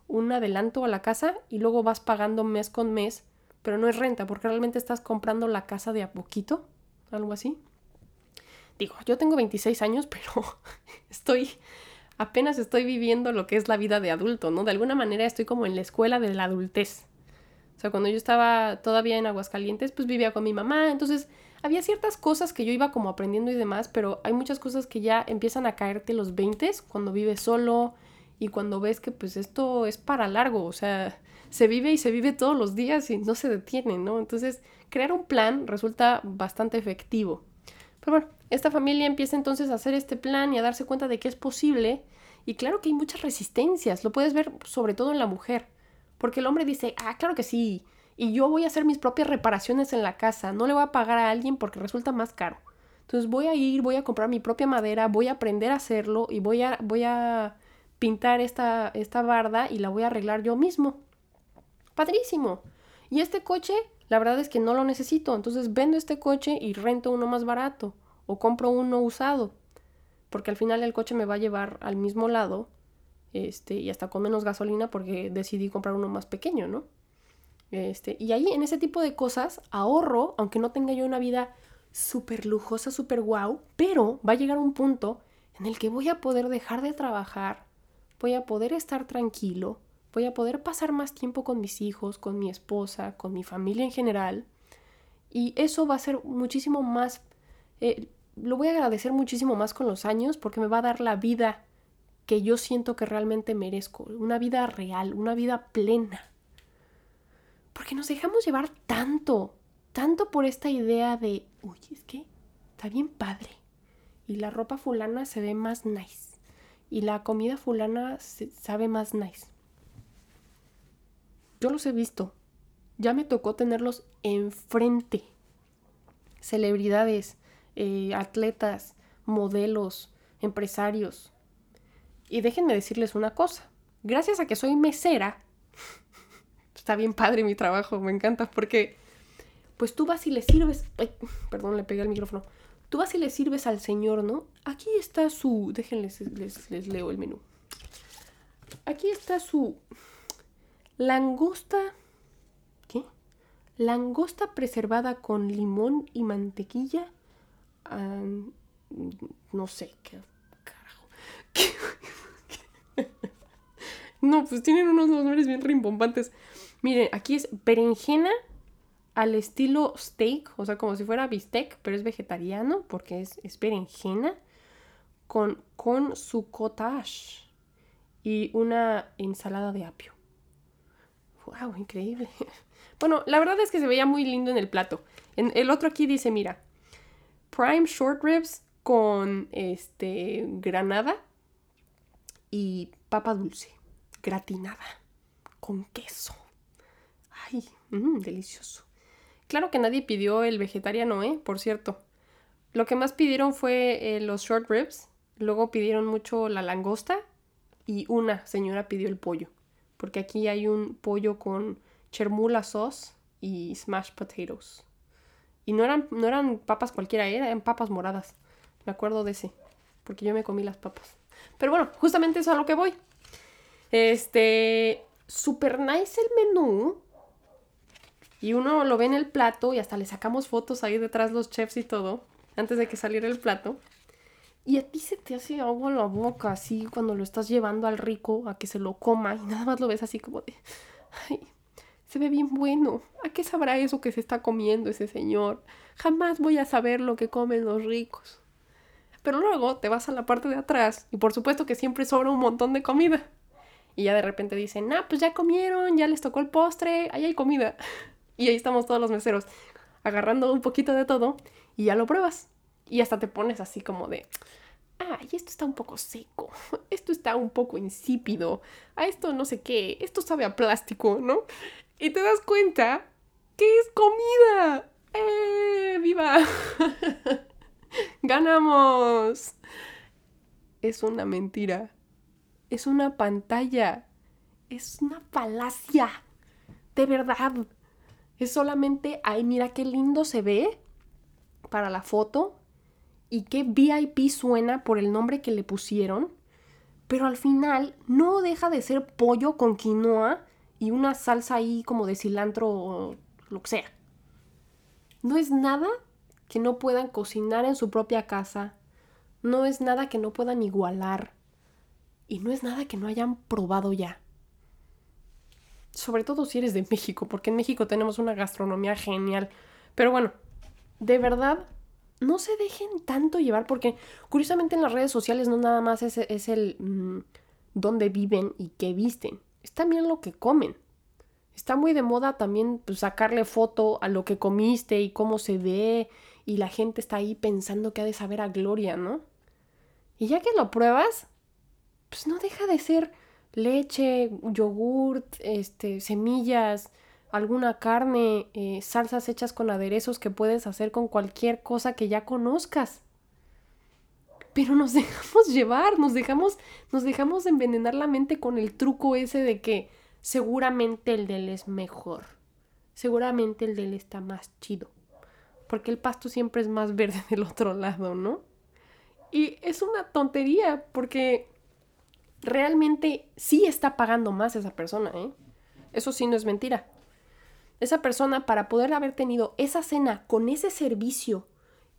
un adelanto a la casa y luego vas pagando mes con mes, pero no es renta porque realmente estás comprando la casa de a poquito, algo así digo, yo tengo 26 años, pero estoy, apenas estoy viviendo lo que es la vida de adulto, ¿no? De alguna manera estoy como en la escuela de la adultez. O sea, cuando yo estaba todavía en Aguascalientes, pues vivía con mi mamá, entonces había ciertas cosas que yo iba como aprendiendo y demás, pero hay muchas cosas que ya empiezan a caerte los 20 cuando vives solo y cuando ves que pues esto es para largo, o sea, se vive y se vive todos los días y no se detiene, ¿no? Entonces, crear un plan resulta bastante efectivo. Pero bueno, esta familia empieza entonces a hacer este plan y a darse cuenta de que es posible. Y claro que hay muchas resistencias, lo puedes ver sobre todo en la mujer. Porque el hombre dice, ah, claro que sí, y yo voy a hacer mis propias reparaciones en la casa, no le voy a pagar a alguien porque resulta más caro. Entonces voy a ir, voy a comprar mi propia madera, voy a aprender a hacerlo y voy a, voy a pintar esta, esta barda y la voy a arreglar yo mismo. Padrísimo. Y este coche, la verdad es que no lo necesito, entonces vendo este coche y rento uno más barato o compro uno usado, porque al final el coche me va a llevar al mismo lado este, y hasta con menos gasolina porque decidí comprar uno más pequeño, ¿no? Este, y ahí en ese tipo de cosas ahorro, aunque no tenga yo una vida súper lujosa, súper guau, pero va a llegar un punto en el que voy a poder dejar de trabajar, voy a poder estar tranquilo, voy a poder pasar más tiempo con mis hijos, con mi esposa, con mi familia en general, y eso va a ser muchísimo más eh, lo voy a agradecer muchísimo más con los años porque me va a dar la vida que yo siento que realmente merezco, una vida real, una vida plena. Porque nos dejamos llevar tanto, tanto por esta idea de, uy, es que está bien padre. Y la ropa fulana se ve más nice. Y la comida fulana se sabe más nice. Yo los he visto. Ya me tocó tenerlos enfrente. Celebridades, eh, atletas, modelos, empresarios. Y déjenme decirles una cosa. Gracias a que soy mesera, está bien padre mi trabajo, me encanta, porque pues tú vas y le sirves... perdón, le pegué el micrófono. Tú vas y le sirves al señor, ¿no? Aquí está su... Déjenles, les, les leo el menú. Aquí está su langosta... ¿Qué? Langosta preservada con limón y mantequilla no sé, qué carajo. no, pues tienen unos nombres bien rimbombantes. Miren, aquí es berenjena al estilo steak, o sea, como si fuera bistec, pero es vegetariano porque es, es berenjena con, con su cottage y una ensalada de apio. ¡Wow! Increíble. Bueno, la verdad es que se veía muy lindo en el plato. En el otro aquí dice, mira, prime short ribs con este granada y papa dulce, gratinada, con queso. Ay, mmm, delicioso. Claro que nadie pidió el vegetariano, ¿eh? Por cierto. Lo que más pidieron fue eh, los short ribs, luego pidieron mucho la langosta y una señora pidió el pollo, porque aquí hay un pollo con chermula sauce y smashed potatoes. Y no eran, no eran papas cualquiera, eran papas moradas. Me acuerdo de ese. Porque yo me comí las papas. Pero bueno, justamente eso a lo que voy. Este. Super nice el menú. Y uno lo ve en el plato y hasta le sacamos fotos ahí detrás los chefs y todo. antes de que saliera el plato. Y a ti se te hace agua la boca, así cuando lo estás llevando al rico a que se lo coma y nada más lo ves así como de, ay, se ve bien bueno. ¿A qué sabrá eso que se está comiendo ese señor? Jamás voy a saber lo que comen los ricos. Pero luego te vas a la parte de atrás y por supuesto que siempre sobra un montón de comida. Y ya de repente dicen, ah, pues ya comieron, ya les tocó el postre, ahí hay comida. Y ahí estamos todos los meseros agarrando un poquito de todo y ya lo pruebas. Y hasta te pones así como de, ay, esto está un poco seco, esto está un poco insípido, a esto no sé qué, esto sabe a plástico, ¿no? Y te das cuenta que es comida. ¡Eh! ¡Viva! ¡Ganamos! Es una mentira. Es una pantalla. Es una falacia. De verdad. Es solamente, ay, mira qué lindo se ve para la foto y qué VIP suena por el nombre que le pusieron. Pero al final no deja de ser pollo con quinoa y una salsa ahí como de cilantro o lo que sea. No es nada que no puedan cocinar en su propia casa. No es nada que no puedan igualar. Y no es nada que no hayan probado ya. Sobre todo si eres de México, porque en México tenemos una gastronomía genial. Pero bueno, de verdad, no se dejen tanto llevar, porque curiosamente en las redes sociales no nada más es, el mm, dónde viven y qué visten, es también lo que comen. Está muy de moda también pues, sacarle foto a lo que comiste y cómo se ve, y la gente está ahí pensando que ha de saber a gloria, ¿no? Y ya que lo pruebas, pues no deja de ser leche, yogurt, este, semillas, alguna carne, eh, salsas hechas con aderezos que puedes hacer con cualquier cosa que ya conozcas. Pero nos dejamos llevar, nos dejamos, nos dejamos envenenar la mente con el truco ese de que seguramente el del es mejor. Seguramente el del está más chido. Porque el pasto siempre es más verde del otro lado, ¿no? Y es una tontería porque realmente sí está pagando más esa persona, ¿eh? Eso sí no es mentira. Esa persona para poder haber tenido esa cena con ese servicio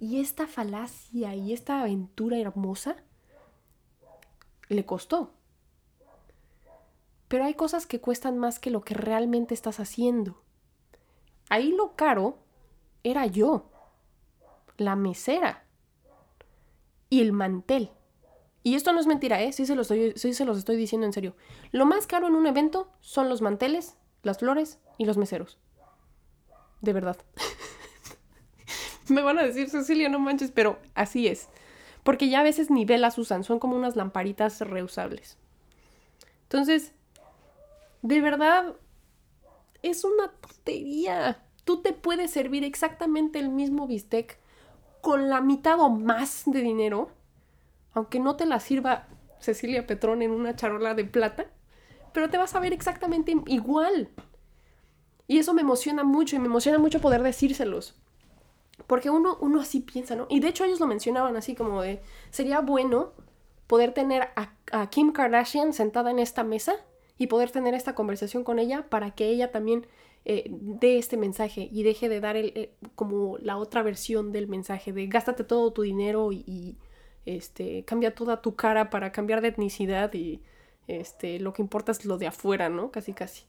y esta falacia y esta aventura hermosa, le costó. Pero hay cosas que cuestan más que lo que realmente estás haciendo. Ahí lo caro era yo, la mesera y el mantel. Y esto no es mentira, ¿eh? Sí se, los estoy, sí se los estoy diciendo en serio. Lo más caro en un evento son los manteles, las flores y los meseros de verdad. Me van a decir, Cecilia, no manches, pero así es. Porque ya a veces ni velas usan, son como unas lamparitas reusables. Entonces, de verdad, es una tontería. Tú te puedes servir exactamente el mismo bistec con la mitad o más de dinero, aunque no te la sirva Cecilia Petrón en una charola de plata, pero te vas a ver exactamente igual. Y eso me emociona mucho y me emociona mucho poder decírselos. Porque uno, uno así piensa, ¿no? Y de hecho ellos lo mencionaban así como de, sería bueno poder tener a, Kim Kardashian sentada en esta mesa y poder tener esta conversación con ella para que ella también eh, dé este mensaje y deje de dar el, eh, como la otra versión del mensaje de gástate todo tu dinero y, y, este, cambia toda tu cara para cambiar de etnicidad y este, lo que importa es lo de afuera, ¿no? Casi, casi.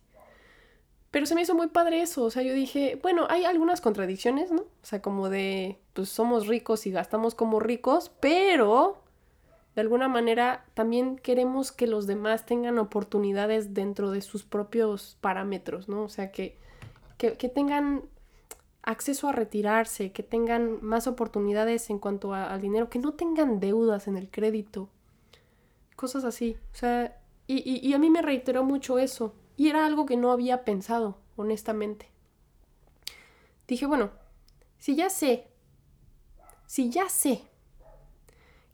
Pero se me hizo muy padre eso, o sea, yo dije, bueno, hay algunas contradicciones, ¿no? O sea, como de, pues somos ricos y gastamos como ricos, pero de alguna manera también queremos que los demás tengan oportunidades dentro de sus propios parámetros, ¿no? O sea, que, que, tengan acceso a retirarse, que tengan más oportunidades en cuanto al dinero, que no tengan deudas en el crédito, cosas así. O sea, y, y a mí me reiteró mucho eso, y era algo que no había pensado, honestamente. Dije, bueno, si ya sé, si ya sé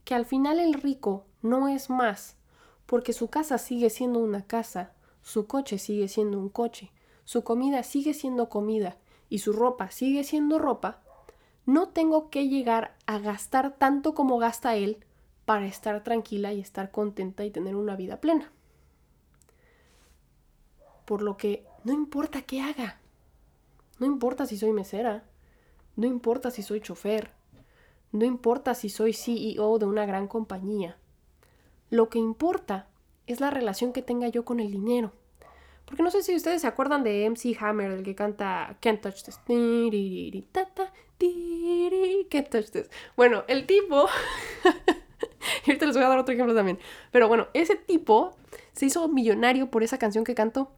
que al final el rico no es más, porque su casa sigue siendo una casa, su coche sigue siendo un coche, su comida sigue siendo comida y su ropa sigue siendo ropa, no tengo que llegar a gastar tanto como gasta él para estar tranquila y estar contenta y tener una vida plena por lo que no importa qué haga. No importa si soy mesera, no importa si soy chofer, No importa si soy CEO de una gran compañía. Lo que importa es la relación que tenga yo con el dinero. Porque no sé si ustedes se acuerdan de MC Hammer, el que canta Can't Touch This. Can't Touch This. Bueno, el tipo. ahorita les voy a dar otro ejemplo también. Pero bueno, ese tipo se hizo millonario por esa canción que cantó.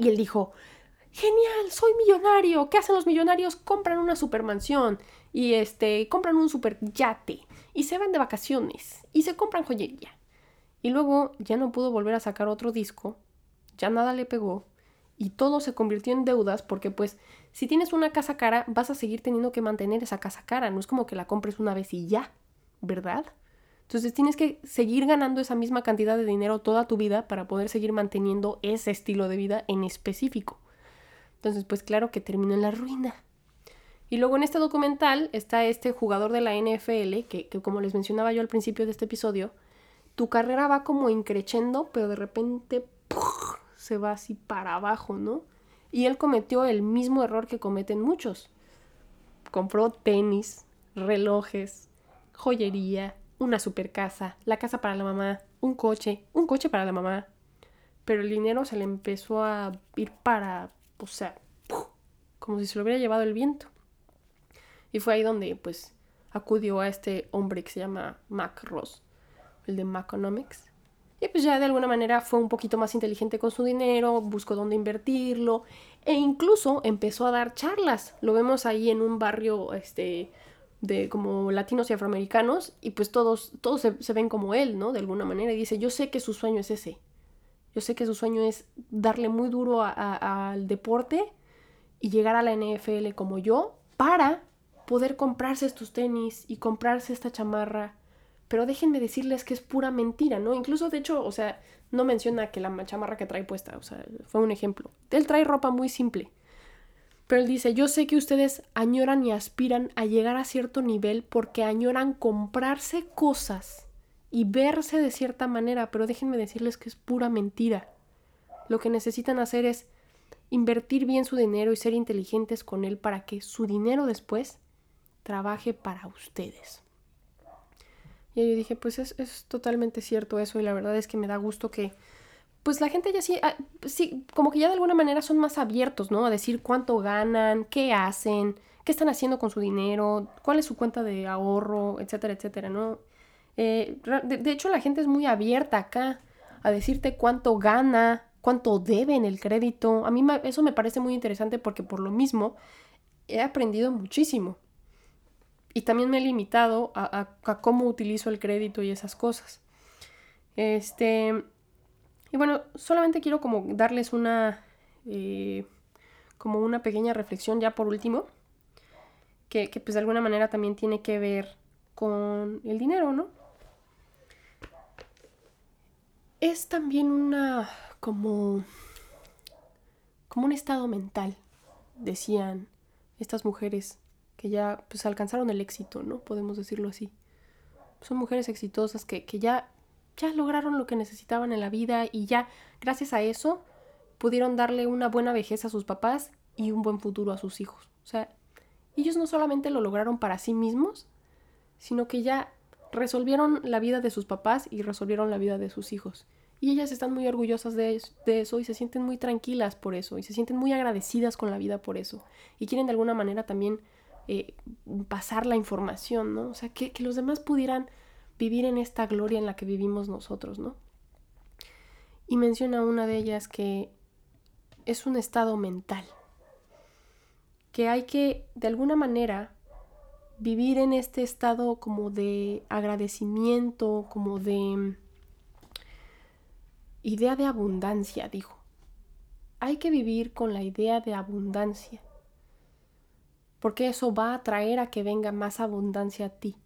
Y él dijo: Genial, soy millonario. ¿Qué hacen los millonarios? Compran una supermansión y este, compran un super yate y se van de vacaciones y se compran joyería. Y luego ya no pudo volver a sacar otro disco, ya nada le pegó y todo se convirtió en deudas porque pues si tienes una casa cara vas a seguir teniendo que mantener esa casa cara, no es como que la compres una vez y ya, ¿verdad? Entonces tienes que seguir ganando esa misma cantidad de dinero toda tu vida para poder seguir manteniendo ese estilo de vida en específico. Entonces pues claro que terminó en la ruina. Y luego en este documental está este jugador de la NFL que, como les mencionaba yo al principio de este episodio, tu carrera va como increchendo, pero de repente se va así para abajo, ¿no? Y él cometió el mismo error que cometen muchos. Compró tenis, relojes, joyería, una super casa, la casa para la mamá, un coche, un coche para la mamá. Pero el dinero se le empezó a ir para, o sea, como si se lo hubiera llevado el viento. Y fue ahí donde, pues, acudió a este hombre que se llama Mac Ross el de Maconomics. Y pues ya de alguna manera fue un poquito más inteligente con su dinero, buscó dónde invertirlo e incluso empezó a dar charlas. Lo vemos ahí en un barrio este, de como latinos y afroamericanos y pues todos, todos se, ven como él, ¿no? De alguna manera. Y dice, yo sé que su sueño es ese. Yo sé que su sueño es darle muy duro al deporte y llegar a la NFL como yo para poder comprarse estos tenis y comprarse esta chamarra pero déjenme decirles que es pura mentira, ¿no? Incluso, de hecho, o sea, no menciona que la chamarra que trae puesta, o sea, fue un ejemplo. Él trae ropa muy simple. Pero él dice, yo sé que ustedes añoran y aspiran a llegar a cierto nivel porque añoran comprarse cosas y verse de cierta manera, pero déjenme decirles que es pura mentira. Lo que necesitan hacer es invertir bien su dinero y ser inteligentes con él para que su dinero después trabaje para ustedes. Y yo dije, pues es, es, totalmente cierto eso y la verdad es que me da gusto que, pues la gente ya sí, ah, sí, como que ya de alguna manera son más abiertos, ¿no? A decir cuánto ganan, qué hacen, qué están haciendo con su dinero, cuál es su cuenta de ahorro, etcétera, etcétera, ¿no? Eh, de, hecho, la gente es muy abierta acá a decirte cuánto gana, cuánto debe en el crédito. A mí eso me parece muy interesante porque por lo mismo he aprendido muchísimo y también me he limitado a, cómo utilizo el crédito y esas cosas. Este, y bueno, solamente quiero como darles una, eh, como una pequeña reflexión ya por último, que, que pues de alguna manera también tiene que ver con el dinero, ¿no? Es también una, como, como un estado mental, decían estas mujeres que ya pues alcanzaron el éxito, ¿no? Podemos decirlo así. Son mujeres exitosas que, que ya, ya lograron lo que necesitaban en la vida y ya, gracias a eso, pudieron darle una buena vejez a sus papás y un buen futuro a sus hijos. O sea, ellos no solamente lo lograron para sí mismos, sino que ya resolvieron la vida de sus papás y resolvieron la vida de sus hijos. Y ellas están muy orgullosas de, eso y se sienten muy tranquilas por eso y se sienten muy agradecidas con la vida por eso. Y quieren de alguna manera también eh, pasar la información, ¿no? O sea, que, que los demás pudieran vivir en esta gloria en la que vivimos nosotros, ¿no? Y menciona una de ellas que es un estado mental, que hay que, de alguna manera, vivir en este estado como de agradecimiento, como de idea de abundancia, dijo. Hay que vivir con la idea de abundancia porque eso va a traer a que venga más abundancia a ti.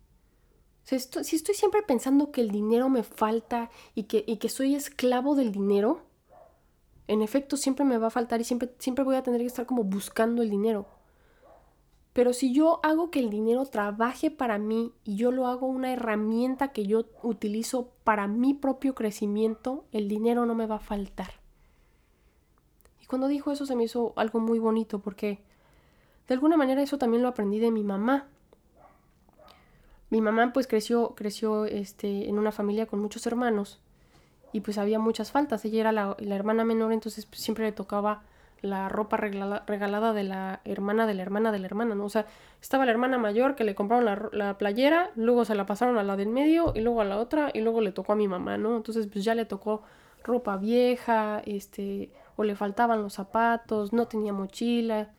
Si estoy, siempre pensando que el dinero me falta y que, que soy esclavo del dinero, en efecto siempre me va a faltar y siempre, siempre voy a tener que estar como buscando el dinero. Pero si yo hago que el dinero trabaje para mí y yo lo hago una herramienta que yo utilizo para mi propio crecimiento, el dinero no me va a faltar. Y cuando dijo eso se me hizo algo muy bonito porque de alguna manera eso también lo aprendí de mi mamá. Mi mamá pues creció, creció este, en una familia con muchos hermanos y pues había muchas faltas. Ella era la, hermana menor, entonces pues, siempre le tocaba la ropa regalada, de la hermana de la hermana de la hermana, ¿no? O sea, estaba la hermana mayor que le compraron la, la, playera, luego se la pasaron a la del medio y luego a la otra y luego le tocó a mi mamá, ¿no? Entonces pues ya le tocó ropa vieja, este, o le faltaban los zapatos, no tenía mochila.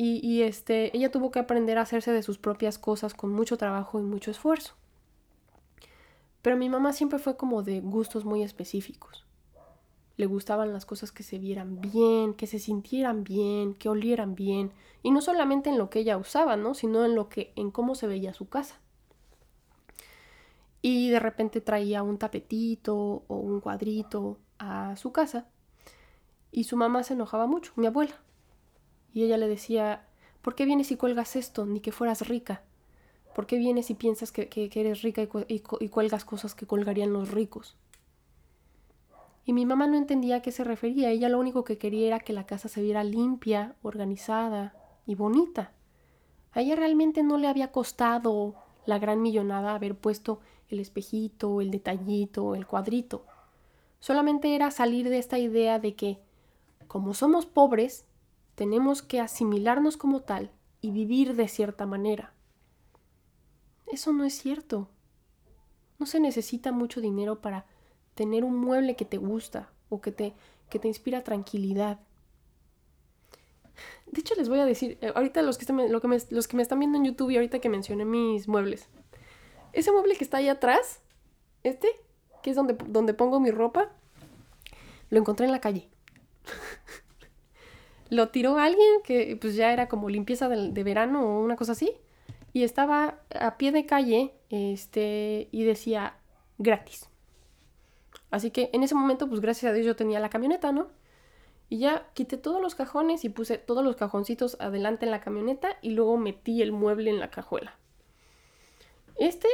Y, este, ella tuvo que aprender a hacerse de sus propias cosas con mucho trabajo y mucho esfuerzo. Pero mi mamá siempre fue como de gustos muy específicos. Le gustaban las cosas que se vieran bien, que se sintieran bien, que olieran bien, y no solamente en lo que ella usaba, ¿no? sino en lo que en cómo se veía su casa. Y de repente traía un tapetito o un cuadrito a su casa y su mamá se enojaba mucho, mi abuela. Y ella le decía, ¿por qué vienes y cuelgas esto? Ni que fueras rica. ¿Por qué vienes y piensas que, eres rica y, cuelgas cosas que colgarían los ricos? Y mi mamá no entendía a qué se refería. Ella lo único que quería era que la casa se viera limpia, organizada y bonita. A ella realmente no le había costado la gran millonada haber puesto el espejito, el detallito, el cuadrito. Solamente era salir de esta idea de que, como somos pobres, tenemos que asimilarnos como tal y vivir de cierta manera. Eso no es cierto. No se necesita mucho dinero para tener un mueble que te gusta o que te, que te inspira tranquilidad. De hecho, les voy a decir, eh, ahorita los que, están, lo que me, los que me están viendo en YouTube y ahorita que mencioné mis muebles. Ese mueble que está ahí atrás, este, que es donde, donde pongo mi ropa, lo encontré en la calle. lo tiró alguien que pues ya era como limpieza de, verano o una cosa así y estaba a pie de calle este, y decía gratis. Así que en ese momento, pues gracias a Dios yo tenía la camioneta, ¿no? Y ya quité todos los cajones y puse todos los cajoncitos adelante en la camioneta y luego metí el mueble en la cajuela. Este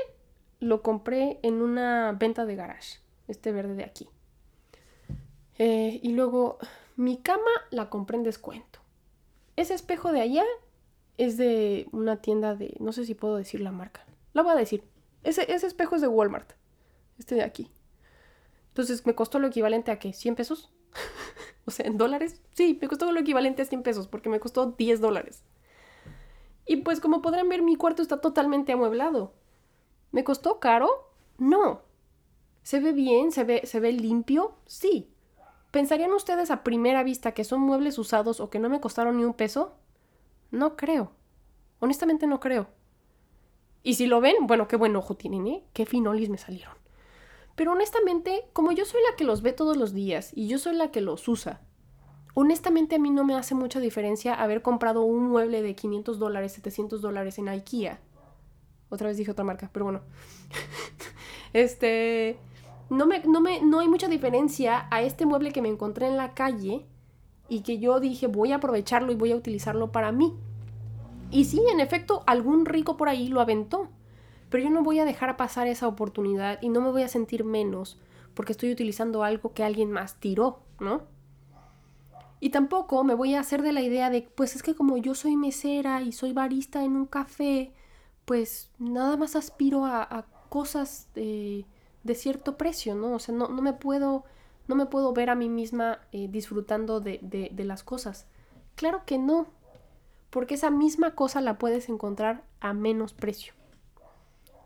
lo compré en una venta de garage, este verde de aquí. Eh, y luego mi cama la compré en descuento. Ese espejo de allá es de una tienda de, no sé si puedo decir la marca. La voy a decir. Ese, ese espejo es de Walmart. Este de aquí. Entonces me costó lo equivalente a qué? ¿100 pesos? o sea, en dólares. Sí, me costó lo equivalente a 100 pesos porque me costó 10 dólares. Y pues como podrán ver, mi cuarto está totalmente amueblado. ¿Me costó caro? No. ¿Se ve bien? ¿Se ve, ¿Se ve limpio? Sí. ¿Pensarían ustedes a primera vista que son muebles usados o que no me costaron ni un peso? No creo. Honestamente no creo. Y si lo ven, bueno, qué buen ojo tienen, ¿eh? Qué finolis me salieron. Pero honestamente, como yo soy la que los ve todos los días y yo soy la que los usa, honestamente a mí no me hace mucha diferencia haber comprado un mueble de 500 dólares, 700 dólares en IKEA. Otra vez dije otra marca, pero bueno. este, no me, no me, no hay mucha diferencia a este mueble que me encontré en la calle y que yo dije voy a aprovecharlo y voy a utilizarlo para mí. Y sí, en efecto, algún rico por ahí lo aventó, pero yo no voy a dejar pasar esa oportunidad y no me voy a sentir menos porque estoy utilizando algo que alguien más tiró, ¿no? Y tampoco me voy a hacer de la idea de, pues es que como yo soy mesera y soy barista en un café, pues nada más aspiro a, cosas de, de, cierto precio, ¿no? O sea, no, no me puedo no me puedo ver a mí misma eh, disfrutando de, de las cosas. Claro que no, porque esa misma cosa la puedes encontrar a menos precio.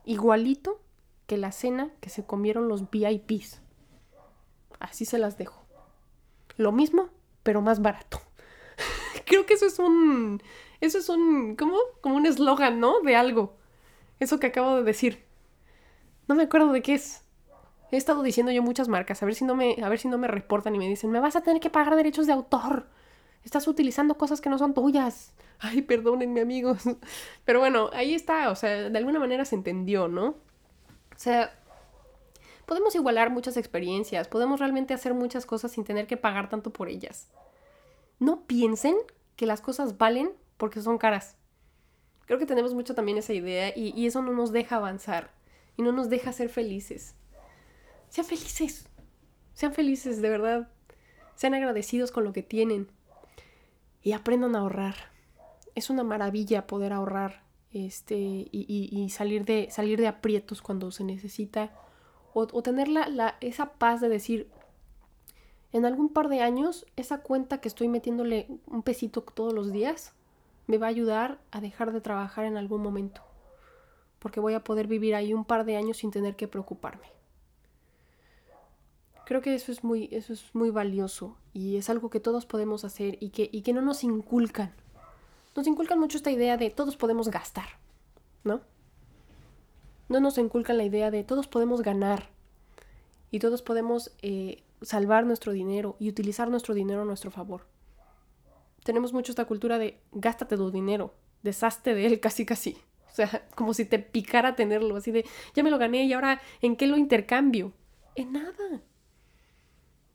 Igualito que la cena que se comieron los VIPs. Así se las dejo. Lo mismo, pero más barato. Creo que eso es un. Eso es un. ¿Cómo? Como un eslogan, ¿no? De algo. Eso que acabo de decir. No me acuerdo de qué es. He estado diciendo yo muchas marcas, a ver si no me, a ver si no me reportan y me dicen, me vas a tener que pagar derechos de autor. Estás utilizando cosas que no son tuyas. Ay, perdónenme, amigos. Pero bueno, ahí está, o sea, de alguna manera se entendió, ¿no? O sea, podemos igualar muchas experiencias, podemos realmente hacer muchas cosas sin tener que pagar tanto por ellas. No piensen que las cosas valen porque son caras. Creo que tenemos mucho también esa idea y, y eso no nos deja avanzar y no nos deja ser felices. Sean felices. Sean felices, de verdad. Sean agradecidos con lo que tienen. Y aprendan a ahorrar. Es una maravilla poder ahorrar este, y, salir, de, salir de aprietos cuando se necesita, o, tener la, esa paz de decir, en algún par de años, esa cuenta que estoy metiéndole un pesito todos los días, me va a ayudar a dejar de trabajar en algún momento, porque voy a poder vivir ahí un par de años sin tener que preocuparme. Creo que eso es muy, eso es muy valioso y es algo que todos podemos hacer y que, y que no nos inculcan nos inculcan mucho esta idea de todos podemos gastar, ¿no? No nos inculcan la idea de todos podemos ganar y todos podemos eh, salvar nuestro dinero y utilizar nuestro dinero a nuestro favor. Tenemos mucho esta cultura de gástate tu dinero, deshazte de él casi casi. O sea, como si te picara tenerlo, así de ya me lo gané y ahora ¿en qué lo intercambio? En nada.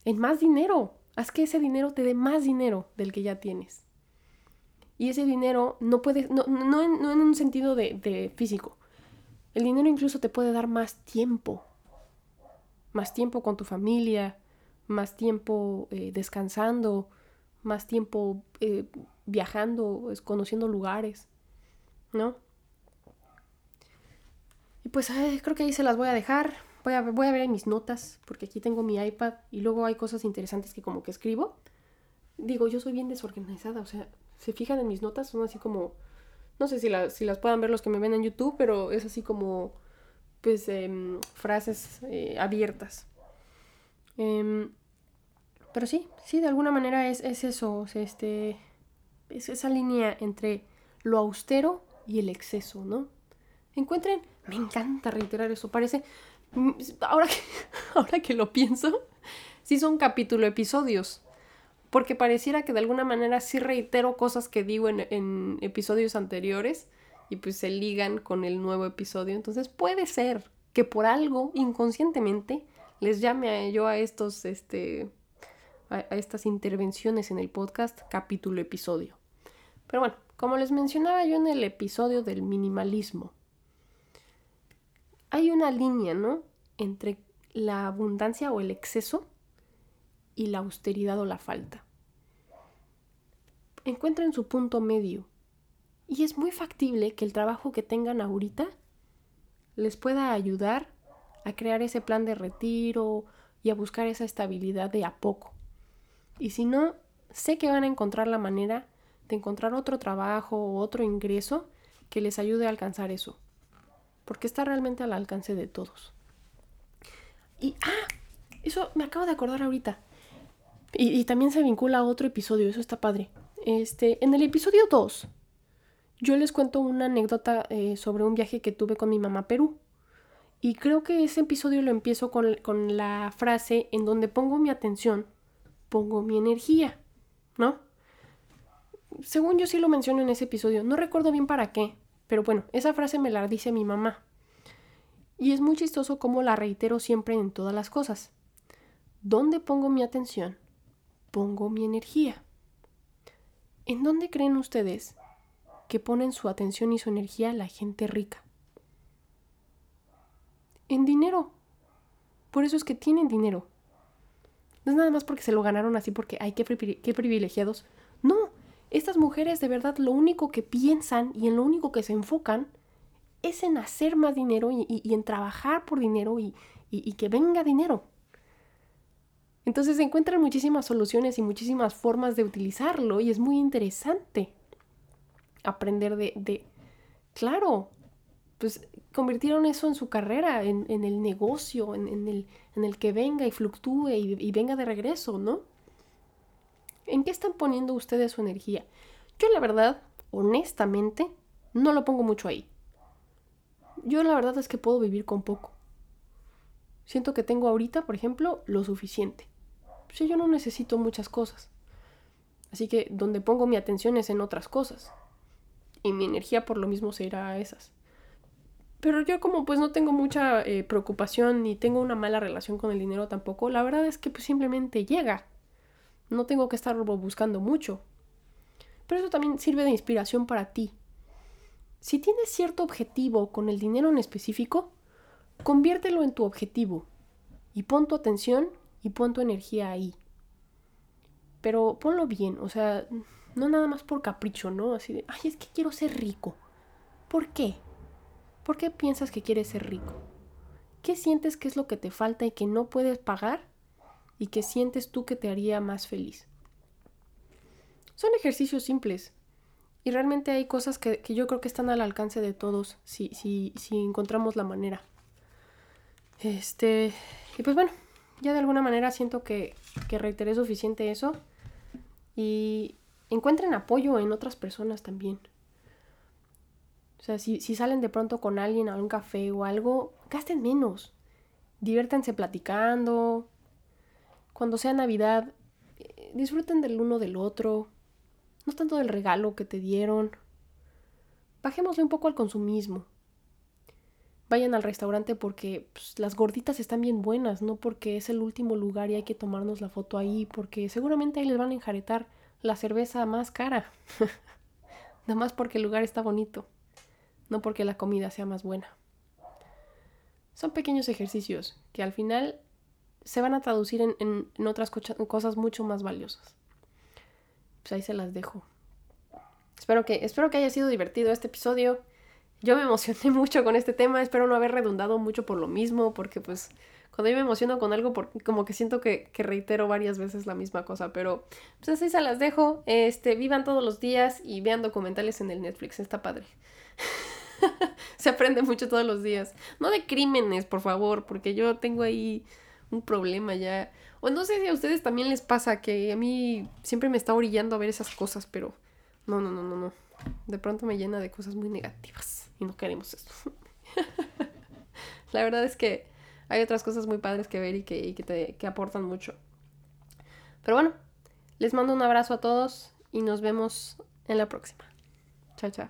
En más dinero. Haz que ese dinero te dé más dinero del que ya tienes. Y ese dinero no puede, no, no, en, no en, un sentido de, de, físico. El dinero incluso te puede dar más tiempo. Más tiempo con tu familia, más tiempo eh, descansando, más tiempo eh, viajando, conociendo lugares, ¿no? Y pues creo que ahí se las voy a dejar. Voy a, voy a ver en mis notas, porque aquí tengo mi iPad y luego hay cosas interesantes que como que escribo. Digo, yo soy bien desorganizada, o sea, se fijan en mis notas, son así como, no sé si, si las puedan ver los que me ven en YouTube, pero es así como, pues, em, frases eh, abiertas. Em, pero sí, sí, de alguna manera es, eso, este, es esa línea entre lo austero y el exceso, ¿no? Encuentren, me encanta reiterar eso, parece, ahora que, ahora que lo pienso, sí son capítulo episodios, porque pareciera que de alguna manera sí reitero cosas que digo en, episodios anteriores y pues se ligan con el nuevo episodio. Entonces puede ser que por algo inconscientemente les llame a yo a estos, este, a, estas intervenciones en el podcast capítulo episodio. Pero bueno, como les mencionaba yo en el episodio del minimalismo, hay una línea, ¿no? Entre la abundancia o el exceso y la austeridad o la falta. Encuentren su punto medio. Y es muy factible que el trabajo que tengan ahorita les pueda ayudar a crear ese plan de retiro y a buscar esa estabilidad de a poco. Y si no, sé que van a encontrar la manera de encontrar otro trabajo o otro ingreso que les ayude a alcanzar eso. Porque está realmente al alcance de todos. Y, ah, eso me acabo de acordar ahorita. Y, también se vincula a otro episodio, eso está padre. Este, en el episodio 2, yo les cuento una anécdota eh, sobre un viaje que tuve con mi mamá a Perú. Y creo que ese episodio lo empiezo con, con la frase en donde pongo mi atención, pongo mi energía, ¿no? Según yo sí lo menciono en ese episodio, no recuerdo bien para qué, pero bueno, esa frase me la dice mi mamá. Y es muy chistoso como la reitero siempre en todas las cosas. ¿Dónde pongo mi atención? pongo mi energía. ¿En dónde creen ustedes que ponen su atención y su energía la gente rica? En dinero. Por eso es que tienen dinero. No es nada más porque se lo ganaron así porque, ay, qué, privilegiados. Estas mujeres de verdad lo único que piensan y en lo único que se enfocan es en hacer más dinero y, en trabajar por dinero y, que venga dinero. Entonces se encuentran muchísimas soluciones y muchísimas formas de utilizarlo y es muy interesante aprender de, claro, pues convirtieron eso en su carrera, en, el negocio, en, el, que venga y fluctúe y venga de regreso, ¿no? ¿En qué están poniendo ustedes su energía? Yo la verdad, honestamente, no lo pongo mucho ahí. Yo la verdad es que puedo vivir con poco. Siento que tengo ahorita, por ejemplo, lo suficiente pues yo no necesito muchas cosas. Así que donde pongo mi atención es en otras cosas. Y mi energía por lo mismo se irá a esas. Pero yo como pues no tengo mucha eh, preocupación ni tengo una mala relación con el dinero tampoco, la verdad es que pues simplemente llega. No tengo que estarlo buscando mucho. Pero eso también sirve de inspiración para ti. Si tienes cierto objetivo con el dinero en específico, conviértelo en tu objetivo y pon tu atención y pon tu energía ahí. Pero ponlo bien, o sea, no nada más por capricho, ¿no? Así de, ay, es que quiero ser rico. ¿Por qué? ¿Por qué piensas que quieres ser rico? ¿Qué sientes que es lo que te falta y que no puedes pagar? ¿Y que sientes tú que te haría más feliz? Son ejercicios simples. Y realmente hay cosas que, yo creo que están al alcance de todos si, si, si encontramos la manera. Este. Y pues bueno, ya de alguna manera siento que, que reiteré suficiente eso. Y encuentren apoyo en otras personas también. O sea, si, si salen de pronto con alguien a un café o algo, gasten menos. Diviértanse platicando. Cuando sea Navidad, eh, disfruten del uno del otro. No tanto del regalo que te dieron. Bajémosle un poco al consumismo. Vayan al restaurante porque pues, las gorditas están bien buenas, no porque es el último lugar y hay que tomarnos la foto ahí, porque seguramente ahí les van a enjaretar la cerveza más cara. Nada más porque el lugar está bonito, no porque la comida sea más buena. Son pequeños ejercicios que al final se van a traducir en, en otras cosas mucho más valiosas pues ahí se las dejo. Espero que, espero que haya sido divertido este episodio. Yo me emocioné mucho con este tema, espero no haber redundado mucho por lo mismo, porque pues cuando yo me emociono con algo, como que siento que, reitero varias veces la misma cosa, pero pues así se las dejo. Este, vivan todos los días y vean documentales en el Netflix, está padre. se aprende mucho todos los días. No de crímenes, por favor, porque yo tengo ahí un problema ya. O no sé si a ustedes también les pasa que a mí siempre me está orillando a ver esas cosas, pero no, no, no, no, no. De pronto me llena de cosas muy negativas y no queremos eso. La verdad es que hay otras cosas muy padres que ver y que, que, te, que aportan mucho. Pero bueno, les mando un abrazo a todos y nos vemos en la próxima. Chao, chao.